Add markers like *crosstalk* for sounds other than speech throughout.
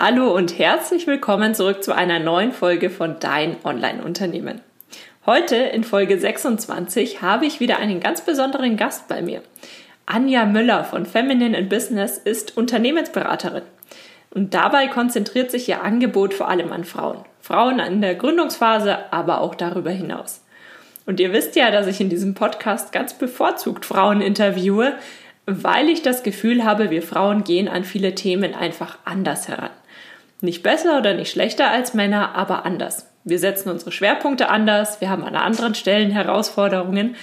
Hallo und herzlich willkommen zurück zu einer neuen Folge von Dein Online-Unternehmen. Heute in Folge 26 habe ich wieder einen ganz besonderen Gast bei mir. Anja Müller von Feminine in Business ist Unternehmensberaterin. Und dabei konzentriert sich ihr Angebot vor allem an Frauen. Frauen in der Gründungsphase, aber auch darüber hinaus. Und ihr wisst ja, dass ich in diesem Podcast ganz bevorzugt Frauen interviewe, weil ich das Gefühl habe, wir Frauen gehen an viele Themen einfach anders heran. Nicht besser oder nicht schlechter als Männer, aber anders. Wir setzen unsere Schwerpunkte anders, wir haben an anderen Stellen Herausforderungen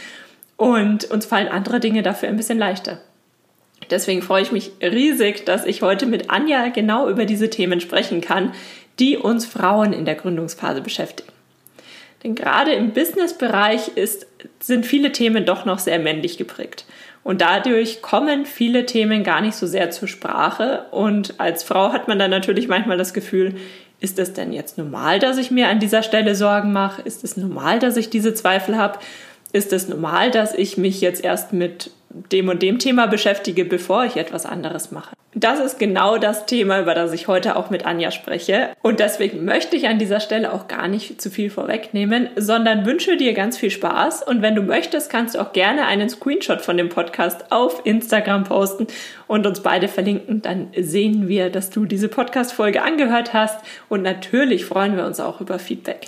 und uns fallen andere Dinge dafür ein bisschen leichter. Deswegen freue ich mich riesig, dass ich heute mit Anja genau über diese Themen sprechen kann, die uns Frauen in der Gründungsphase beschäftigen. Denn gerade im Businessbereich sind viele Themen doch noch sehr männlich geprägt. Und dadurch kommen viele Themen gar nicht so sehr zur Sprache. Und als Frau hat man dann natürlich manchmal das Gefühl, ist es denn jetzt normal, dass ich mir an dieser Stelle Sorgen mache? Ist es normal, dass ich diese Zweifel habe? Ist es normal, dass ich mich jetzt erst mit dem und dem Thema beschäftige, bevor ich etwas anderes mache. Das ist genau das Thema, über das ich heute auch mit Anja spreche. Und deswegen möchte ich an dieser Stelle auch gar nicht zu viel vorwegnehmen, sondern wünsche dir ganz viel Spaß. Und wenn du möchtest, kannst du auch gerne einen Screenshot von dem Podcast auf Instagram posten und uns beide verlinken. Dann sehen wir, dass du diese Podcast-Folge angehört hast. Und natürlich freuen wir uns auch über Feedback.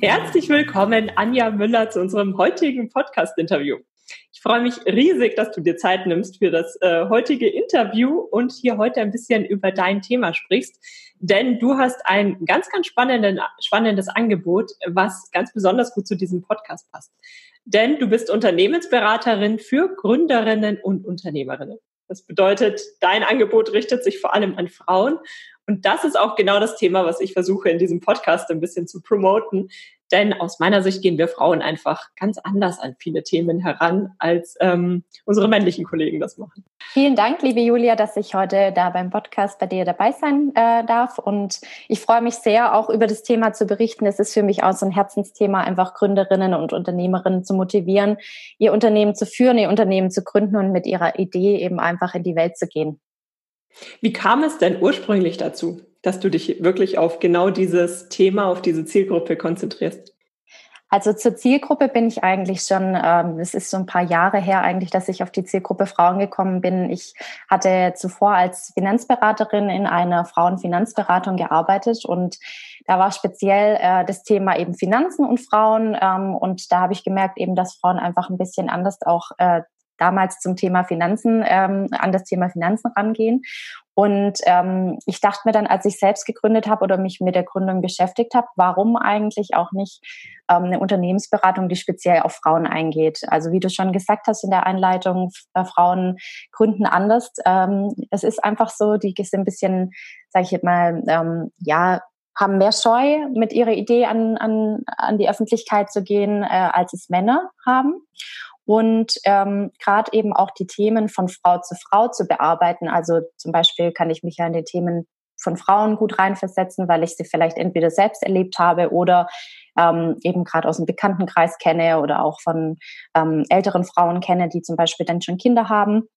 Herzlich willkommen, Anja Müller, zu unserem heutigen Podcast-Interview. Ich freue mich riesig, dass du dir Zeit nimmst für das äh, heutige Interview und hier heute ein bisschen über dein Thema sprichst. Denn du hast ein ganz, ganz spannendes Angebot, was ganz besonders gut zu diesem Podcast passt. Denn du bist Unternehmensberaterin für Gründerinnen und Unternehmerinnen. Das bedeutet, dein Angebot richtet sich vor allem an Frauen. Und das ist auch genau das Thema, was ich versuche in diesem Podcast ein bisschen zu promoten. Denn aus meiner Sicht gehen wir Frauen einfach ganz anders an viele Themen heran, als ähm, unsere männlichen Kollegen das machen. Vielen Dank, liebe Julia, dass ich heute da beim Podcast bei dir dabei sein äh, darf. Und ich freue mich sehr, auch über das Thema zu berichten. Es ist für mich auch so ein Herzensthema, einfach Gründerinnen und Unternehmerinnen zu motivieren, ihr Unternehmen zu führen, ihr Unternehmen zu gründen und mit ihrer Idee eben einfach in die Welt zu gehen. Wie kam es denn ursprünglich dazu? dass du dich wirklich auf genau dieses Thema, auf diese Zielgruppe konzentrierst? Also zur Zielgruppe bin ich eigentlich schon, ähm, es ist so ein paar Jahre her eigentlich, dass ich auf die Zielgruppe Frauen gekommen bin. Ich hatte zuvor als Finanzberaterin in einer Frauenfinanzberatung gearbeitet und da war speziell äh, das Thema eben Finanzen und Frauen ähm, und da habe ich gemerkt eben, dass Frauen einfach ein bisschen anders auch äh, damals zum Thema Finanzen, ähm, an das Thema Finanzen rangehen. Und ähm, ich dachte mir dann, als ich selbst gegründet habe oder mich mit der Gründung beschäftigt habe, warum eigentlich auch nicht ähm, eine Unternehmensberatung, die speziell auf Frauen eingeht. Also wie du schon gesagt hast in der Einleitung, äh, Frauen gründen anders. Ähm, es ist einfach so, die sind ein bisschen, sage ich jetzt mal, ähm, ja, haben mehr Scheu, mit ihrer Idee an, an, an die Öffentlichkeit zu gehen, äh, als es Männer haben und ähm, gerade eben auch die Themen von Frau zu Frau zu bearbeiten. Also zum Beispiel kann ich mich ja in die Themen von Frauen gut reinversetzen, weil ich sie vielleicht entweder selbst erlebt habe oder ähm, eben gerade aus dem Bekanntenkreis kenne oder auch von ähm, älteren Frauen kenne, die zum Beispiel dann schon Kinder haben.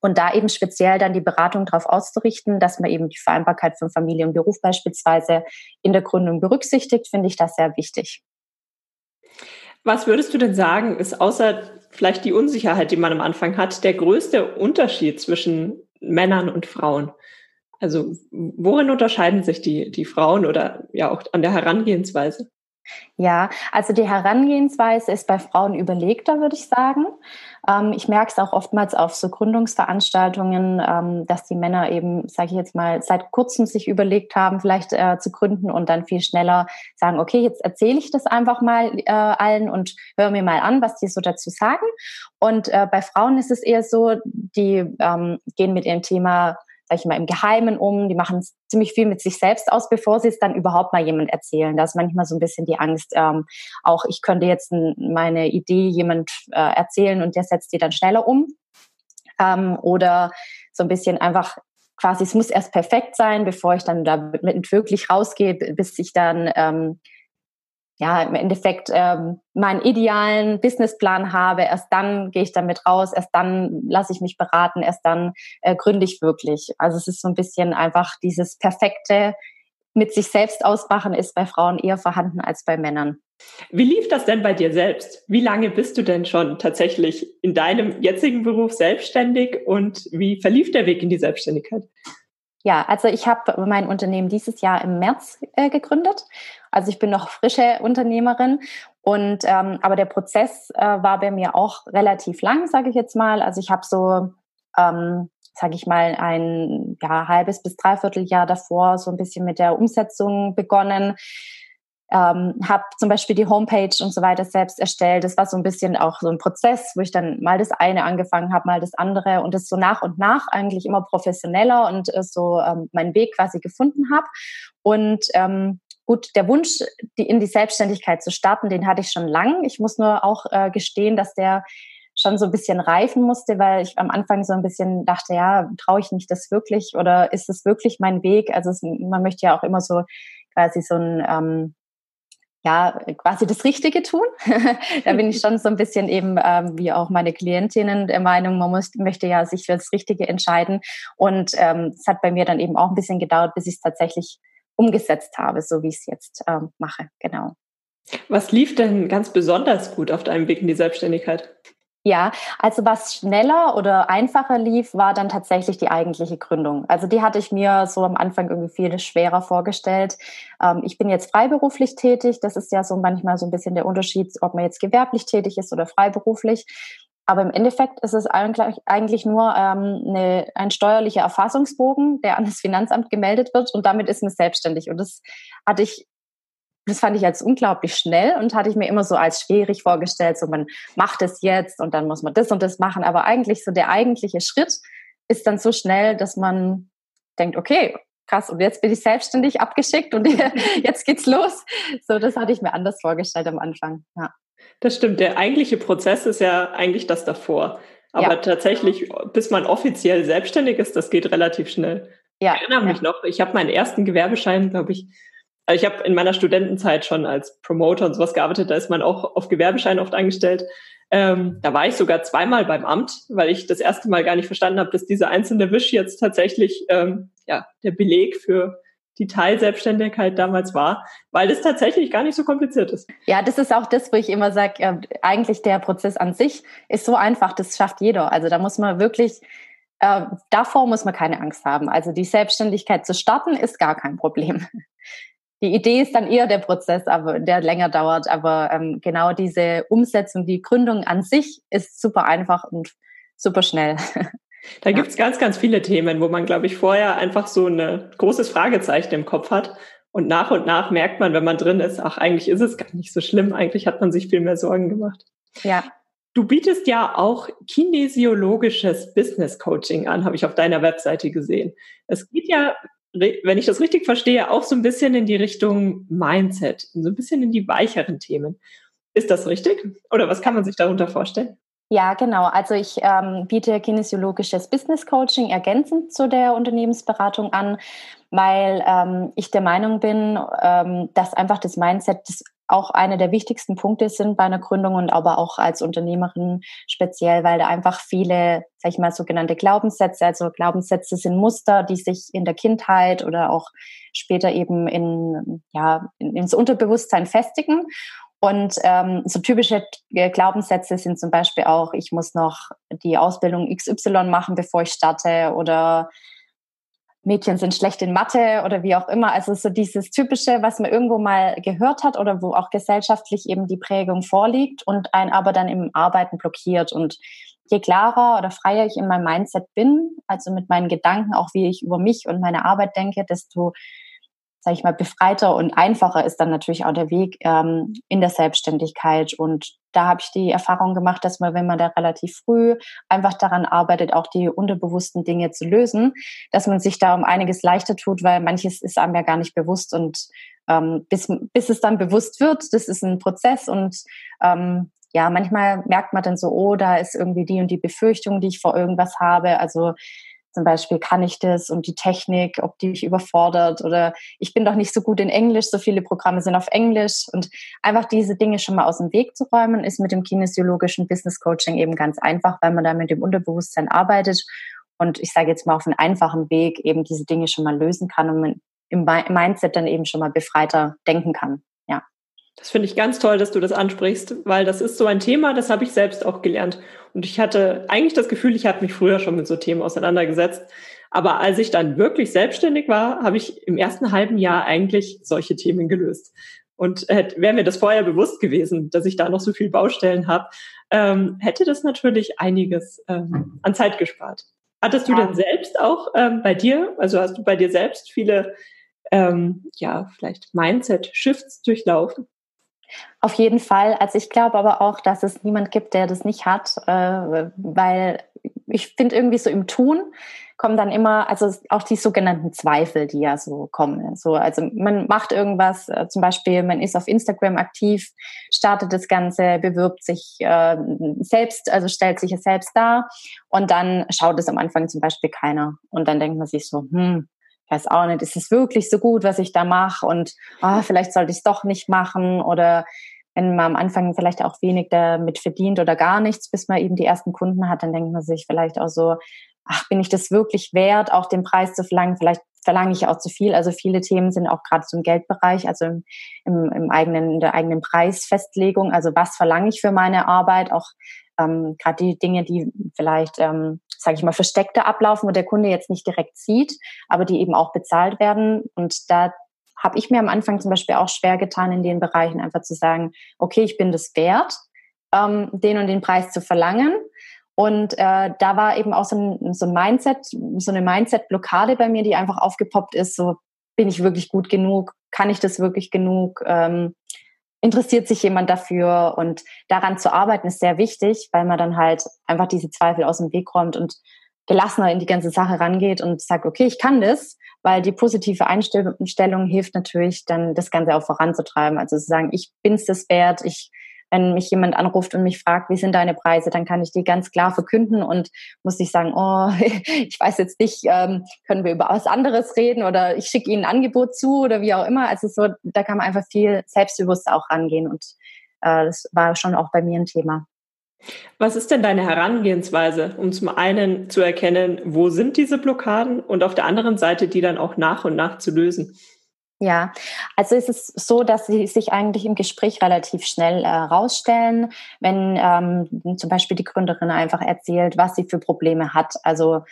Und da eben speziell dann die Beratung darauf auszurichten, dass man eben die Vereinbarkeit von Familie und Beruf beispielsweise in der Gründung berücksichtigt, finde ich das sehr wichtig. Was würdest du denn sagen, ist außer vielleicht die Unsicherheit, die man am Anfang hat, der größte Unterschied zwischen Männern und Frauen? Also worin unterscheiden sich die, die Frauen oder ja auch an der Herangehensweise? Ja, also die Herangehensweise ist bei Frauen überlegter, würde ich sagen. Ähm, ich merke es auch oftmals auf so Gründungsveranstaltungen, ähm, dass die Männer eben, sage ich jetzt mal, seit kurzem sich überlegt haben, vielleicht äh, zu gründen und dann viel schneller sagen, okay, jetzt erzähle ich das einfach mal äh, allen und höre mir mal an, was die so dazu sagen. Und äh, bei Frauen ist es eher so, die ähm, gehen mit ihrem Thema sag ich mal, im Geheimen um. Die machen ziemlich viel mit sich selbst aus, bevor sie es dann überhaupt mal jemand erzählen. Da ist manchmal so ein bisschen die Angst, ähm, auch ich könnte jetzt meine Idee jemand äh, erzählen und der setzt die dann schneller um. Ähm, oder so ein bisschen einfach quasi, es muss erst perfekt sein, bevor ich dann damit wirklich rausgehe, bis ich dann ähm, ja im Endeffekt ähm, meinen idealen Businessplan habe. Erst dann gehe ich damit raus, erst dann lasse ich mich beraten, erst dann äh, gründe ich wirklich. Also es ist so ein bisschen einfach dieses perfekte mit sich selbst ausmachen ist bei Frauen eher vorhanden als bei Männern. Wie lief das denn bei dir selbst? Wie lange bist du denn schon tatsächlich in deinem jetzigen Beruf selbstständig und wie verlief der Weg in die Selbstständigkeit? Ja, also ich habe mein Unternehmen dieses Jahr im März äh, gegründet. Also ich bin noch frische Unternehmerin und ähm, aber der Prozess äh, war bei mir auch relativ lang, sage ich jetzt mal. Also ich habe so, ähm, sage ich mal, ein ja, halbes bis dreiviertel Jahr davor so ein bisschen mit der Umsetzung begonnen ähm, habe zum Beispiel die Homepage und so weiter selbst erstellt. Das war so ein bisschen auch so ein Prozess, wo ich dann mal das eine angefangen habe, mal das andere und das so nach und nach eigentlich immer professioneller und äh, so ähm, meinen Weg quasi gefunden habe. Und ähm, gut, der Wunsch, die, in die Selbstständigkeit zu starten, den hatte ich schon lang. Ich muss nur auch äh, gestehen, dass der schon so ein bisschen reifen musste, weil ich am Anfang so ein bisschen dachte, ja, traue ich mich das wirklich oder ist es wirklich mein Weg? Also es, man möchte ja auch immer so quasi so ein ähm, ja, quasi das Richtige tun. *laughs* da bin ich schon so ein bisschen eben, ähm, wie auch meine Klientinnen, der Meinung, man muss, möchte ja sich für das Richtige entscheiden. Und ähm, es hat bei mir dann eben auch ein bisschen gedauert, bis ich es tatsächlich umgesetzt habe, so wie ich es jetzt ähm, mache. Genau. Was lief denn ganz besonders gut auf deinem Weg in die Selbstständigkeit? Ja, also was schneller oder einfacher lief, war dann tatsächlich die eigentliche Gründung. Also die hatte ich mir so am Anfang irgendwie viel schwerer vorgestellt. Ähm, ich bin jetzt freiberuflich tätig. Das ist ja so manchmal so ein bisschen der Unterschied, ob man jetzt gewerblich tätig ist oder freiberuflich. Aber im Endeffekt ist es eigentlich, nur ähm, eine, ein steuerlicher Erfassungsbogen, der an das Finanzamt gemeldet wird und damit ist man selbstständig. Und das hatte ich das fand ich als unglaublich schnell und hatte ich mir immer so als schwierig vorgestellt, so man macht es jetzt und dann muss man das und das machen. Aber eigentlich so der eigentliche Schritt ist dann so schnell, dass man denkt, okay, krass, und jetzt bin ich selbstständig abgeschickt und *laughs* jetzt geht's los. So, das hatte ich mir anders vorgestellt am Anfang. Ja. Das stimmt. Der eigentliche Prozess ist ja eigentlich das davor. Aber ja. tatsächlich, bis man offiziell selbstständig ist, das geht relativ schnell. Ja. Ich erinnere mich ja. noch, ich habe meinen ersten Gewerbeschein, glaube ich, also ich habe in meiner Studentenzeit schon als Promoter und sowas gearbeitet, da ist man auch auf Gewerbeschein oft angestellt. Ähm, da war ich sogar zweimal beim Amt, weil ich das erste Mal gar nicht verstanden habe, dass dieser einzelne Wisch jetzt tatsächlich ähm, ja, der Beleg für die Teilselbstständigkeit damals war, weil es tatsächlich gar nicht so kompliziert ist. Ja, das ist auch das, wo ich immer sage, äh, eigentlich der Prozess an sich ist so einfach, das schafft jeder. Also da muss man wirklich, äh, davor muss man keine Angst haben. Also die Selbstständigkeit zu starten ist gar kein Problem die Idee ist dann eher der Prozess, aber der länger dauert. Aber ähm, genau diese Umsetzung, die Gründung an sich ist super einfach und super schnell. *laughs* Da ja. gibt's ganz, ganz viele Themen, wo man, glaube ich, vorher einfach so ein großes Fragezeichen im Kopf hat. Und nach und nach merkt man, wenn man drin ist, ach, eigentlich ist es gar nicht so schlimm. Eigentlich hat man sich viel mehr Sorgen gemacht. Ja. Du bietest ja auch kinesiologisches Business Coaching an, habe ich auf deiner Webseite gesehen. Es geht ja wenn ich das richtig verstehe, auch so ein bisschen in die Richtung Mindset, so ein bisschen in die weicheren Themen. Ist das richtig? Oder was kann man sich darunter vorstellen? Ja, genau. Also ich ähm, biete kinesiologisches Business Coaching ergänzend zu der Unternehmensberatung an, weil ähm, ich der Meinung bin, ähm, dass einfach das Mindset das auch eine der wichtigsten Punkte sind bei einer Gründung und aber auch als Unternehmerin speziell, weil da einfach viele, sag ich mal, sogenannte Glaubenssätze, also Glaubenssätze sind Muster, die sich in der Kindheit oder auch später eben in, ja, ins Unterbewusstsein festigen. Und ähm, so typische Glaubenssätze sind zum Beispiel auch, ich muss noch die Ausbildung XY machen, bevor ich starte oder Mädchen sind schlecht in Mathe oder wie auch immer. Also so dieses typische, was man irgendwo mal gehört hat oder wo auch gesellschaftlich eben die Prägung vorliegt und ein aber dann im Arbeiten blockiert. Und je klarer oder freier ich in meinem Mindset bin, also mit meinen Gedanken, auch wie ich über mich und meine Arbeit denke, desto, sage ich mal, befreiter und einfacher ist dann natürlich auch der Weg ähm, in der Selbstständigkeit. Und da habe ich die Erfahrung gemacht, dass man, wenn man da relativ früh einfach daran arbeitet, auch die unterbewussten Dinge zu lösen, dass man sich da um einiges leichter tut, weil manches ist einem ja gar nicht bewusst. Und ähm, bis, bis es dann bewusst wird, das ist ein Prozess. Und ähm, ja, manchmal merkt man dann so, oh, da ist irgendwie die und die Befürchtung, die ich vor irgendwas habe. Also zum Beispiel kann ich das und die Technik, ob die mich überfordert oder ich bin doch nicht so gut in Englisch, so viele Programme sind auf Englisch und einfach diese Dinge schon mal aus dem Weg zu räumen, ist mit dem kinesiologischen Business Coaching eben ganz einfach, weil man da mit dem Unterbewusstsein arbeitet und ich sage jetzt mal auf einen einfachen Weg eben diese Dinge schon mal lösen kann und im Mindset dann eben schon mal befreiter denken kann. Ja. Das finde ich ganz toll, dass du das ansprichst, weil das ist so ein Thema, das habe ich selbst auch gelernt. Und ich hatte eigentlich das Gefühl, ich habe mich früher schon mit so Themen auseinandergesetzt. Aber als ich dann wirklich selbstständig war, habe ich im ersten halben Jahr eigentlich solche Themen gelöst. Und äh, wäre mir das vorher bewusst gewesen, dass ich da noch so viel Baustellen habe, ähm, hätte das natürlich einiges ähm, an Zeit gespart. Hattest du ja. denn selbst auch ähm, bei dir, also hast du bei dir selbst viele, ähm, ja, vielleicht Mindset-Shifts durchlaufen? Auf jeden Fall. Also ich glaube aber auch, dass es niemand gibt, der das nicht hat, äh, weil ich finde irgendwie so im Tun kommen dann immer, also auch die sogenannten Zweifel, die ja so kommen. So, also man macht irgendwas, äh, zum Beispiel, man ist auf Instagram aktiv, startet das Ganze, bewirbt sich äh, selbst, also stellt sich es selbst dar und dann schaut es am Anfang zum Beispiel keiner. Und dann denkt man sich so, hm, weiß auch nicht, ist es wirklich so gut, was ich da mache und ah, vielleicht sollte ich es doch nicht machen oder wenn man am Anfang vielleicht auch wenig damit verdient oder gar nichts, bis man eben die ersten Kunden hat, dann denkt man sich vielleicht auch so, ach, bin ich das wirklich wert, auch den Preis zu verlangen? Vielleicht verlange ich auch zu viel. Also viele Themen sind auch gerade zum Geldbereich, also im, im, im eigenen, in der eigenen Preisfestlegung. Also was verlange ich für meine Arbeit? Auch ähm, gerade die Dinge, die vielleicht ähm, sage ich mal, versteckte ablaufen, wo der Kunde jetzt nicht direkt sieht, aber die eben auch bezahlt werden. Und da habe ich mir am Anfang zum Beispiel auch schwer getan, in den Bereichen einfach zu sagen, okay, ich bin das wert, ähm, den und den Preis zu verlangen. Und äh, da war eben auch so ein, so ein Mindset, so eine Mindset-Blockade bei mir, die einfach aufgepoppt ist, so bin ich wirklich gut genug, kann ich das wirklich genug, ähm, interessiert sich jemand dafür und daran zu arbeiten ist sehr wichtig, weil man dann halt einfach diese Zweifel aus dem Weg räumt und gelassener in die ganze Sache rangeht und sagt, okay, ich kann das, weil die positive Einstellung hilft natürlich dann das Ganze auch voranzutreiben. Also zu sagen, ich bin's das wert, ich wenn mich jemand anruft und mich fragt, wie sind deine Preise, dann kann ich die ganz klar verkünden und muss nicht sagen, oh, *laughs* ich weiß jetzt nicht, ähm, können wir über was anderes reden oder ich schicke ihnen ein Angebot zu oder wie auch immer. Also so, da kann man einfach viel selbstbewusster auch rangehen und äh, das war schon auch bei mir ein Thema. Was ist denn deine Herangehensweise, um zum einen zu erkennen, wo sind diese Blockaden und auf der anderen Seite die dann auch nach und nach zu lösen? Ja, also es ist so, dass sie sich eigentlich im Gespräch relativ schnell äh, rausstellen, wenn ähm, zum Beispiel die Gründerin einfach erzählt, was sie für Probleme hat. Also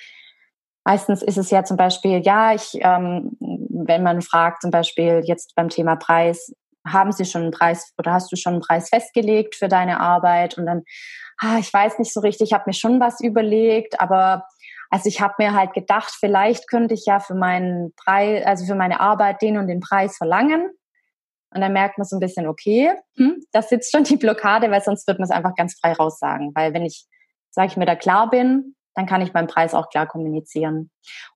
meistens ist es ja zum Beispiel, ja, ich, ähm, wenn man fragt, zum Beispiel jetzt beim Thema Preis, haben Sie schon einen Preis oder hast du schon einen Preis festgelegt für deine Arbeit? Und dann, ah, ich weiß nicht so richtig, ich habe mir schon was überlegt, aber also ich habe mir halt gedacht, vielleicht könnte ich ja für meinen Preis, also für meine Arbeit den und den Preis verlangen. Und dann merkt man so ein bisschen, okay, hm, das sitzt schon die Blockade, weil sonst wird man es einfach ganz frei raussagen. Weil wenn ich, sage ich mir, da klar bin, dann kann ich meinen Preis auch klar kommunizieren.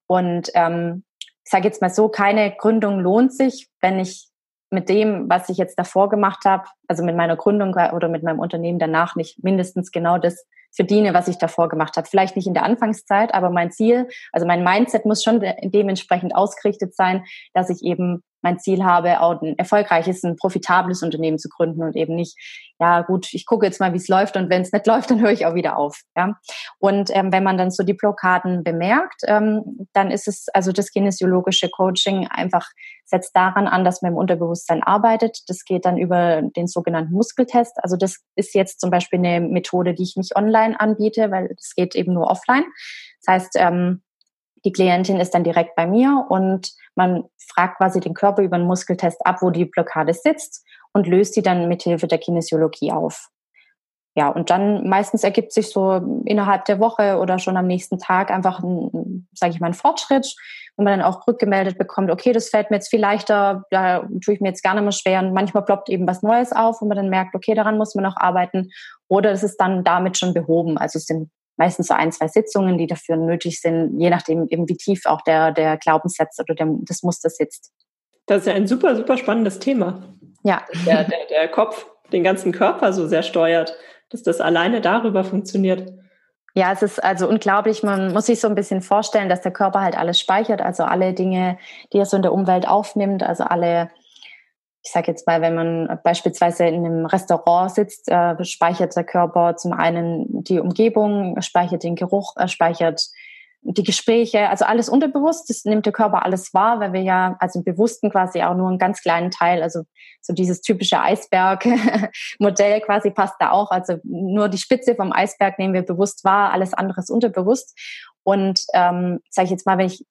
Und ähm, ich sage jetzt mal so, keine Gründung lohnt sich, wenn ich mit dem, was ich jetzt davor gemacht habe, also mit meiner Gründung oder mit meinem Unternehmen danach nicht mindestens genau das verdiene, was ich davor gemacht habe. Vielleicht nicht in der Anfangszeit, aber mein Ziel, also mein Mindset muss schon dementsprechend ausgerichtet sein, dass ich eben mein Ziel habe, auch ein erfolgreiches, ein profitables Unternehmen zu gründen und eben nicht, ja gut, ich gucke jetzt mal, wie es läuft und wenn es nicht *laughs* läuft, dann höre ich auch wieder auf. Ja? Und ähm, wenn man dann so die Blockaden bemerkt, ähm, dann ist es, also das kinesiologische Coaching einfach setzt daran an, dass man im Unterbewusstsein arbeitet. Das geht dann über den sogenannten Muskeltest. Also das ist jetzt zum Beispiel eine Methode, die ich nicht online anbiete, weil das geht eben nur offline. Das heißt, ähm, die Klientin ist dann direkt bei mir und man fragt quasi den Körper über einen Muskeltest ab, wo die Blockade sitzt und löst die dann mithilfe der Kinesiologie auf. ja, und dann meistens ergibt sich so innerhalb der Woche oder schon am nächsten Tag einfach ein, sage ich mal, ein Fortschritt, wo man dann auch rückgemeldet bekommt, okay, das fällt mir jetzt viel leichter, da tue ich mir jetzt gar nicht mehr schwer. Und manchmal ploppt eben was Neues auf, wo man dann merkt, okay, daran muss man noch arbeiten. Oder es ist dann damit schon behoben. Also es sind meistens so ein, zwei Sitzungen, die dafür nötig sind, je nachdem eben wie tief auch der, der Glaubenssatz oder der, das Muster sitzt. Das ist ja ein super, super spannendes Thema. Ja. Der, der, der Kopf den ganzen Körper so sehr steuert dass das alleine darüber funktioniert. Ja, es ist also unglaublich. Man muss sich so ein bisschen vorstellen, dass der Körper halt alles speichert, also alle Dinge, die er so in der Umwelt aufnimmt, also alle, ich sage jetzt mal, wenn man beispielsweise in einem Restaurant sitzt, äh, speichert der Körper zum einen die Umgebung, speichert den Geruch, er speichert die Gespräche, also alles unterbewusst, das nimmt der Körper alles wahr, weil wir ja, also im Bewussten quasi auch nur einen ganz kleinen Teil, also so dieses typische Eisberg-Modell *laughs* quasi passt da auch. Also nur die Spitze vom Eisberg nehmen wir bewusst wahr, alles andere ist unterbewusst. Und ähm, sage ich jetzt mal, wenn ich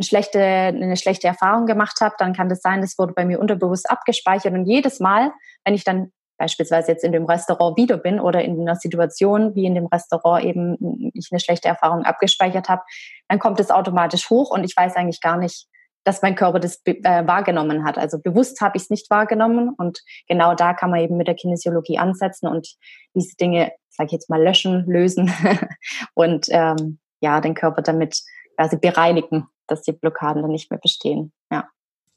schlechte, eine schlechte Erfahrung gemacht habe, dann kann das sein, das wurde bei mir unterbewusst abgespeichert. Und jedes Mal, wenn ich dann beispielsweise jetzt in dem Restaurant wieder bin oder in einer Situation wie in dem Restaurant eben ich eine schlechte Erfahrung abgespeichert habe, dann kommt es automatisch hoch und ich weiß eigentlich gar nicht, dass mein Körper das äh, wahrgenommen hat. Also bewusst habe ich es nicht wahrgenommen und genau da kann man eben mit der Kinesiologie ansetzen und diese Dinge, sage ich jetzt mal, löschen, lösen *laughs* und ähm, ja, den Körper damit quasi bereinigen, dass die Blockaden dann nicht mehr bestehen. Ja.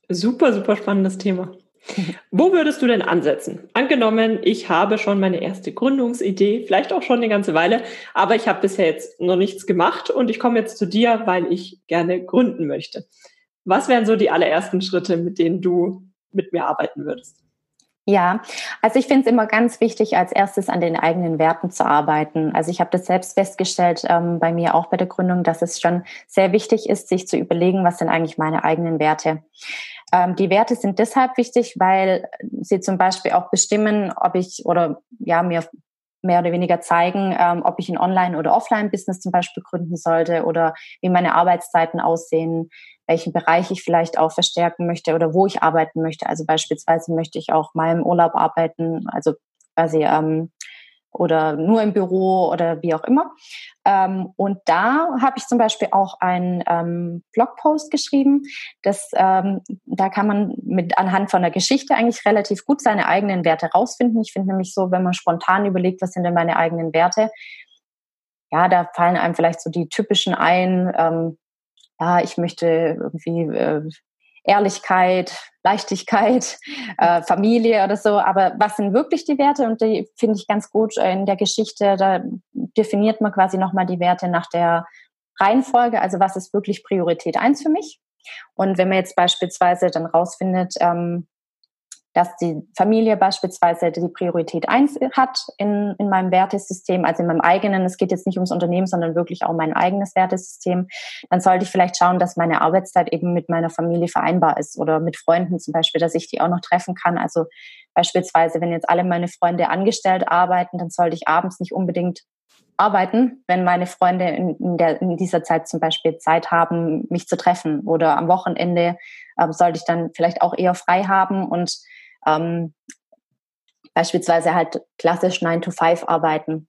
Super, super spannendes Thema. *laughs* Wo würdest du denn ansetzen? Angenommen, ich habe schon meine erste Gründungsidee, vielleicht auch schon eine ganze Weile, aber ich habe bisher jetzt noch nichts gemacht und ich komme jetzt zu dir, weil ich gerne gründen möchte. Was wären so die allerersten Schritte, mit denen du mit mir arbeiten würdest? Ja, also ich finde es immer ganz wichtig, als erstes an den eigenen Werten zu arbeiten. Also ich habe das selbst festgestellt, ähm, bei mir auch bei der Gründung, dass es schon sehr wichtig ist, sich zu überlegen, was sind eigentlich meine eigenen Werte. Ähm, die Werte sind deshalb wichtig, weil sie zum Beispiel auch bestimmen, ob ich oder ja mir mehr oder weniger zeigen, ähm, ob ich ein Online- oder Offline-Business zum Beispiel gründen sollte oder wie meine Arbeitszeiten aussehen, welchen Bereich ich vielleicht auch verstärken möchte oder wo ich arbeiten möchte. Also beispielsweise möchte ich auch mal im Urlaub arbeiten, also quasi ähm, oder nur im Büro oder wie auch immer. Ähm, und da habe ich zum Beispiel auch einen ähm, Blogpost geschrieben. Das, ähm, da kann man mit anhand von der Geschichte eigentlich relativ gut seine eigenen Werte rausfinden. Ich finde nämlich so, wenn man spontan überlegt, was sind denn meine eigenen Werte, ja, da fallen einem vielleicht so die typischen ein. Ja, ich möchte irgendwie äh, Ehrlichkeit, Leichtigkeit, *laughs* äh, Familie oder so. Aber was sind wirklich die Werte? Und die finde ich ganz gut in der Geschichte. Da definiert man quasi nochmal die Werte nach der Reihenfolge. Also was ist wirklich Priorität eins für mich? Und wenn man jetzt beispielsweise dann rausfindet, ähm, dass die Familie beispielsweise die Priorität eins hat in, in meinem Wertesystem, also in meinem eigenen, es geht jetzt nicht ums Unternehmen, sondern wirklich auch mein eigenes Wertesystem, dann sollte ich vielleicht schauen, dass meine Arbeitszeit eben mit meiner Familie vereinbar ist oder mit Freunden zum Beispiel, dass ich die auch noch treffen kann. Also beispielsweise, wenn jetzt alle meine Freunde angestellt arbeiten, dann sollte ich abends nicht unbedingt arbeiten, wenn meine Freunde in, der, in dieser Zeit zum Beispiel Zeit haben, mich zu treffen. Oder am Wochenende äh, sollte ich dann vielleicht auch eher frei haben und ähm, beispielsweise halt klassisch 9 to 5 arbeiten.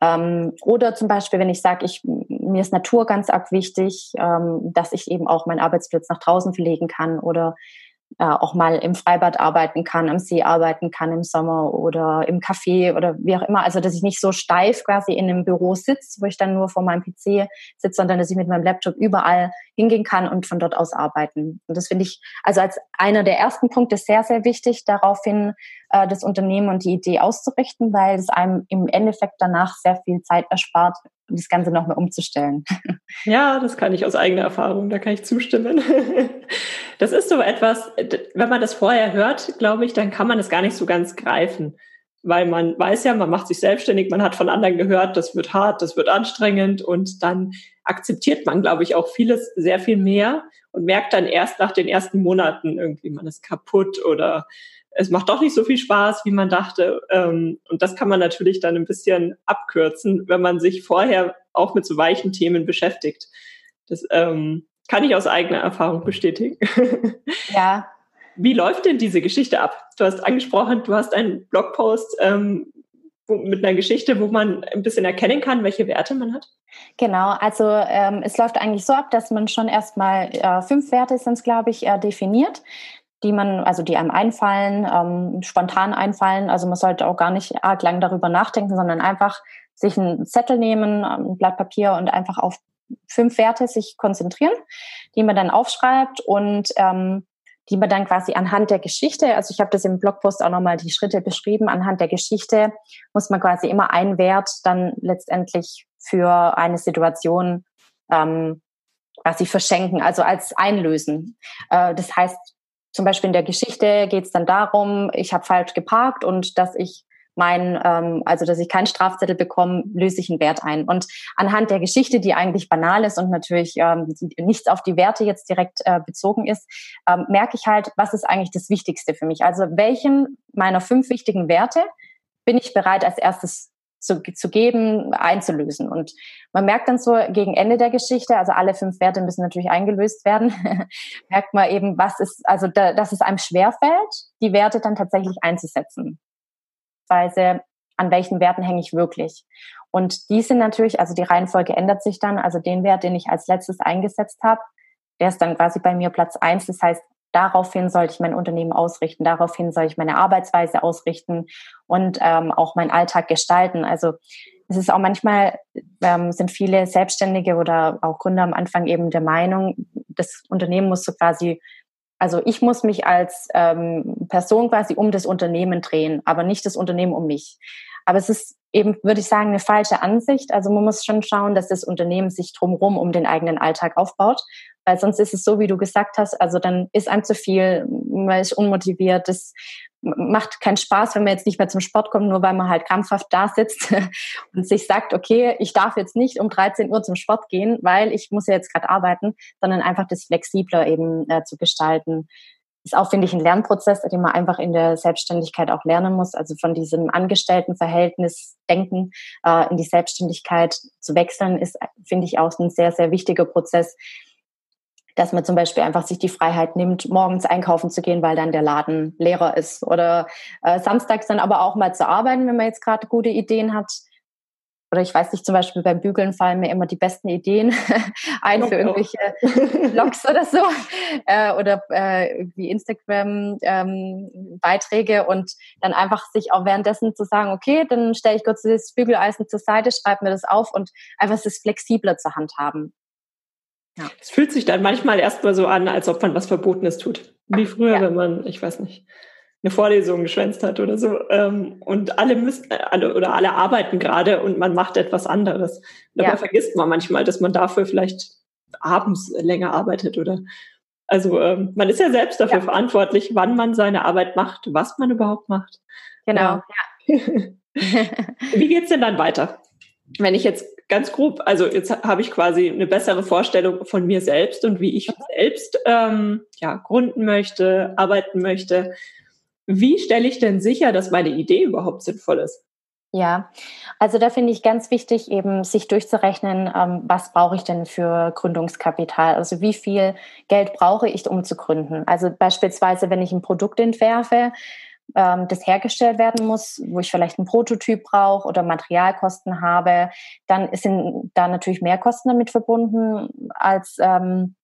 Ähm, oder zum Beispiel, wenn ich sage, ich, mir ist Natur ganz arg wichtig, ähm, dass ich eben auch meinen Arbeitsplatz nach draußen verlegen kann oder äh, auch mal im Freibad arbeiten kann, am See arbeiten kann im Sommer oder im Café oder wie auch immer. Also, dass ich nicht so steif quasi in einem Büro sitze, wo ich dann nur vor meinem PC sitze, sondern dass ich mit meinem Laptop überall hingehen kann und von dort aus arbeiten. Und das finde ich also als einer der ersten Punkte sehr, sehr wichtig, daraufhin äh, das Unternehmen und die Idee auszurichten, weil es einem im Endeffekt danach sehr viel Zeit erspart, das Ganze nochmal umzustellen. *laughs* Ja, das kann ich aus eigener Erfahrung, da kann ich zustimmen. *laughs* Das ist so etwas, wenn man das vorher hört, glaube ich, dann kann man es gar nicht so ganz greifen, weil man weiß ja, man macht sich selbstständig, man hat von anderen gehört, das wird hart, das wird anstrengend und dann akzeptiert man, glaube ich, auch vieles sehr viel mehr und merkt dann erst nach den ersten Monaten irgendwie, man ist kaputt oder es macht doch nicht so viel Spaß, wie man dachte. Ähm, und das kann man natürlich dann ein bisschen abkürzen, wenn man sich vorher auch mit so weichen Themen beschäftigt. Das ähm, kann ich aus eigener Erfahrung bestätigen. *laughs* Ja. Wie läuft denn diese Geschichte ab? Du hast angesprochen, du hast einen Blogpost ähm, wo, mit einer Geschichte, wo man ein bisschen erkennen kann, welche Werte man hat? Genau, also ähm, es läuft eigentlich so ab, dass man schon erstmal äh, fünf Werte sind, glaube ich, äh, definiert die man, also die einem einfallen, ähm, spontan einfallen. Also man sollte auch gar nicht arg lang darüber nachdenken, sondern einfach sich einen Zettel nehmen, ein Blatt Papier und einfach auf fünf Werte sich konzentrieren, die man dann aufschreibt und ähm, die man dann quasi anhand der Geschichte, also ich habe das im Blogpost auch nochmal die Schritte beschrieben, anhand der Geschichte muss man quasi immer einen Wert dann letztendlich für eine Situation ähm, quasi verschenken, also als einlösen. Äh, das heißt, zum Beispiel in der Geschichte geht es dann darum, ich habe falsch geparkt und dass ich mein, ähm, also dass ich keinen Strafzettel bekomme, löse ich einen Wert ein. Und anhand der Geschichte, die eigentlich banal ist und natürlich ähm, nichts auf die Werte jetzt direkt äh, bezogen ist, ähm, merke ich halt, was ist eigentlich das Wichtigste für mich. Also welchen meiner fünf wichtigen Werte bin ich bereit als erstes zu, zu geben, einzulösen. Und man merkt dann so gegen Ende der Geschichte, also alle fünf Werte müssen natürlich eingelöst werden, *laughs* merkt man eben, was ist, also da, dass es einem schwerfällt, die Werte dann tatsächlich einzusetzen. Weise, an welchen Werten hänge ich wirklich? Und die sind natürlich, also die Reihenfolge ändert sich dann. Also den Wert, den ich als letztes eingesetzt habe, der ist dann quasi bei mir Platz eins. Das heißt, daraufhin sollte ich mein Unternehmen ausrichten, daraufhin soll ich meine Arbeitsweise ausrichten und ähm, auch meinen Alltag gestalten. Also es ist auch manchmal, ähm, sind viele Selbstständige oder auch Gründer am Anfang eben der Meinung, das Unternehmen muss so quasi, also ich muss mich als ähm, Person quasi um das Unternehmen drehen, aber nicht das Unternehmen um mich. Aber es ist eben, würde ich sagen, eine falsche Ansicht. Also man muss schon schauen, dass das Unternehmen sich drumherum um den eigenen Alltag aufbaut. Weil sonst ist es so, wie du gesagt hast, also dann ist einem zu viel, man ist unmotiviert, das macht keinen Spaß, wenn man jetzt nicht mehr zum Sport kommt, nur weil man halt krampfhaft da sitzt *laughs* und sich sagt, okay, ich darf jetzt nicht um 13 Uhr zum Sport gehen, weil ich muss ja jetzt gerade arbeiten, sondern einfach das flexibler eben äh, zu gestalten ist auch, finde ich, ein Lernprozess, den man einfach in der Selbstständigkeit auch lernen muss. Also von diesem Angestelltenverhältnis denken äh, in die Selbstständigkeit zu wechseln, ist, finde ich, auch ein sehr, sehr wichtiger Prozess, dass man zum Beispiel einfach sich die Freiheit nimmt, morgens einkaufen zu gehen, weil dann der Laden leerer ist. Oder äh, samstags dann aber auch mal zu arbeiten, wenn man jetzt gerade gute Ideen hat oder ich weiß nicht, zum Beispiel beim Bügeln fallen mir immer die besten Ideen *laughs* ein für irgendwelche *laughs* Blogs oder so äh, oder äh, irgendwie Instagram-Beiträge ähm, und dann einfach sich auch währenddessen zu sagen, okay, dann stelle ich kurz das Bügeleisen zur Seite, schreibe mir das auf und einfach es flexibler zur Hand haben. Ja. Es fühlt sich dann manchmal erstmal so an, als ob man was Verbotenes tut. Wie früher, ja. wenn man, ich weiß nicht, eine Vorlesung geschwänzt hat oder so. Ähm, und alle müssen, alle oder alle arbeiten gerade und man macht etwas anderes. Dabei ja. vergisst man manchmal, dass man dafür vielleicht abends länger arbeitet oder also ähm, man ist ja selbst dafür ja. verantwortlich, wann man seine Arbeit macht, was man überhaupt macht. Genau. Ja. *laughs* *laughs* Wie geht's denn dann weiter? Wenn ich jetzt ganz grob, also jetzt habe ich quasi eine bessere Vorstellung von mir selbst und wie ich selbst ähm, ja, gründen möchte, arbeiten möchte. Wie stelle ich denn sicher, dass meine Idee überhaupt sinnvoll ist? Ja, also da finde ich ganz wichtig, eben sich durchzurechnen, ähm, was brauche ich denn für Gründungskapital? Also wie viel Geld brauche ich, um zu gründen? Also beispielsweise, wenn ich ein Produkt entwerfe, ähm, das hergestellt werden muss, wo ich vielleicht einen Prototyp brauche oder Materialkosten habe, dann sind da natürlich mehr Kosten damit verbunden als ähm,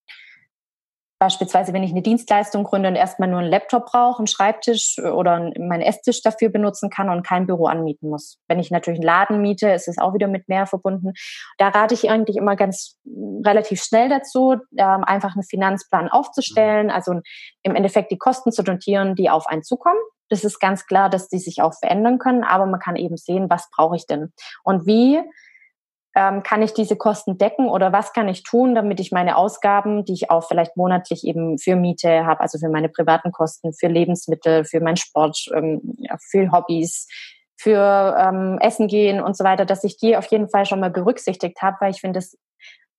Beispielsweise, wenn ich eine Dienstleistung gründe und erstmal nur einen Laptop brauche, einen Schreibtisch oder meinen Esstisch dafür benutzen kann und kein Büro anmieten muss. Wenn ich natürlich einen Laden miete, ist es auch wieder mit mehr verbunden. Da rate ich eigentlich immer ganz relativ schnell dazu, ähm, einfach einen Finanzplan aufzustellen, also im Endeffekt die Kosten zu notieren, die auf einen zukommen. Das ist ganz klar, dass die sich auch verändern können, aber man kann eben sehen, was brauche ich denn? Und wie ähm, kann ich diese Kosten decken oder was kann ich tun, damit ich meine Ausgaben, die ich auch vielleicht monatlich eben für Miete habe, also für meine privaten Kosten, für Lebensmittel, für meinen Sport, ähm, für Hobbys, für ähm, Essen gehen und so weiter, dass ich die auf jeden Fall schon mal berücksichtigt habe, weil ich finde es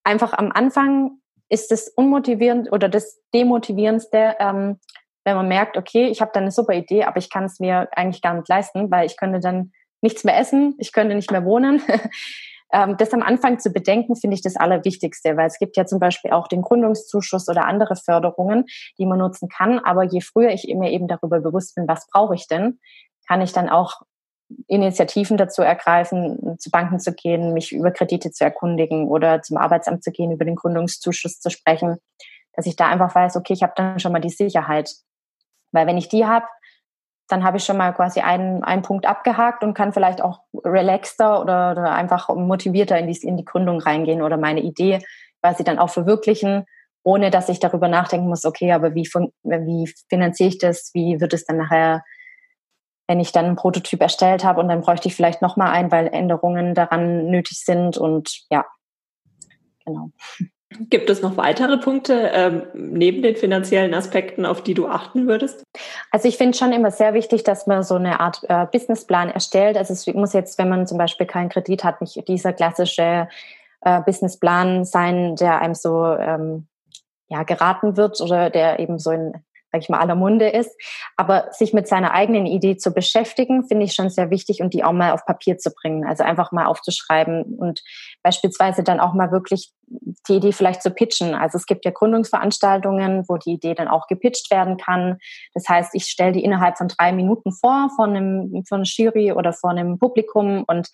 einfach am Anfang ist es unmotivierend oder das demotivierendste, ähm, wenn man merkt, okay, ich habe da eine super Idee, aber ich kann es mir eigentlich gar nicht leisten, weil ich könnte dann nichts mehr essen, ich könnte nicht mehr wohnen. *laughs* Ähm, das am Anfang zu bedenken, finde ich das Allerwichtigste, weil es gibt ja zum Beispiel auch den Gründungszuschuss oder andere Förderungen, die man nutzen kann. Aber je früher ich mir eben darüber bewusst bin, was brauche ich denn, kann ich dann auch Initiativen dazu ergreifen, zu Banken zu gehen, mich über Kredite zu erkundigen oder zum Arbeitsamt zu gehen, über den Gründungszuschuss zu sprechen, dass ich da einfach weiß, okay, ich habe dann schon mal die Sicherheit. Weil wenn ich die habe, dann habe ich schon mal quasi einen, einen Punkt abgehakt und kann vielleicht auch relaxter oder, oder einfach motivierter in die, in die Gründung reingehen oder meine Idee quasi dann auch verwirklichen, ohne dass ich darüber nachdenken muss, okay, aber wie, wie finanziere ich das, wie wird es dann nachher wenn ich dann einen Prototyp erstellt habe und dann bräuchte ich vielleicht nochmal einen, weil Änderungen daran nötig sind und ja, genau. Gibt es noch weitere Punkte ähm, neben den finanziellen Aspekten, auf die du achten würdest? Also ich finde schon immer sehr wichtig, dass man so eine Art äh, Businessplan erstellt. Also es muss jetzt, wenn man zum Beispiel keinen Kredit hat, nicht dieser klassische äh, Businessplan sein, der einem so ähm, ja, geraten wird oder der eben so in sag ich mal, aller Munde ist. Aber sich mit seiner eigenen Idee zu beschäftigen, finde ich schon sehr wichtig und die auch mal auf Papier zu bringen. Also einfach mal aufzuschreiben und beispielsweise dann auch mal wirklich die Idee vielleicht zu pitchen. Also es gibt ja Gründungsveranstaltungen, wo die Idee dann auch gepitcht werden kann. Das heißt, ich stelle die innerhalb von drei Minuten vor, von einem, von einer Jury oder vor einem Publikum und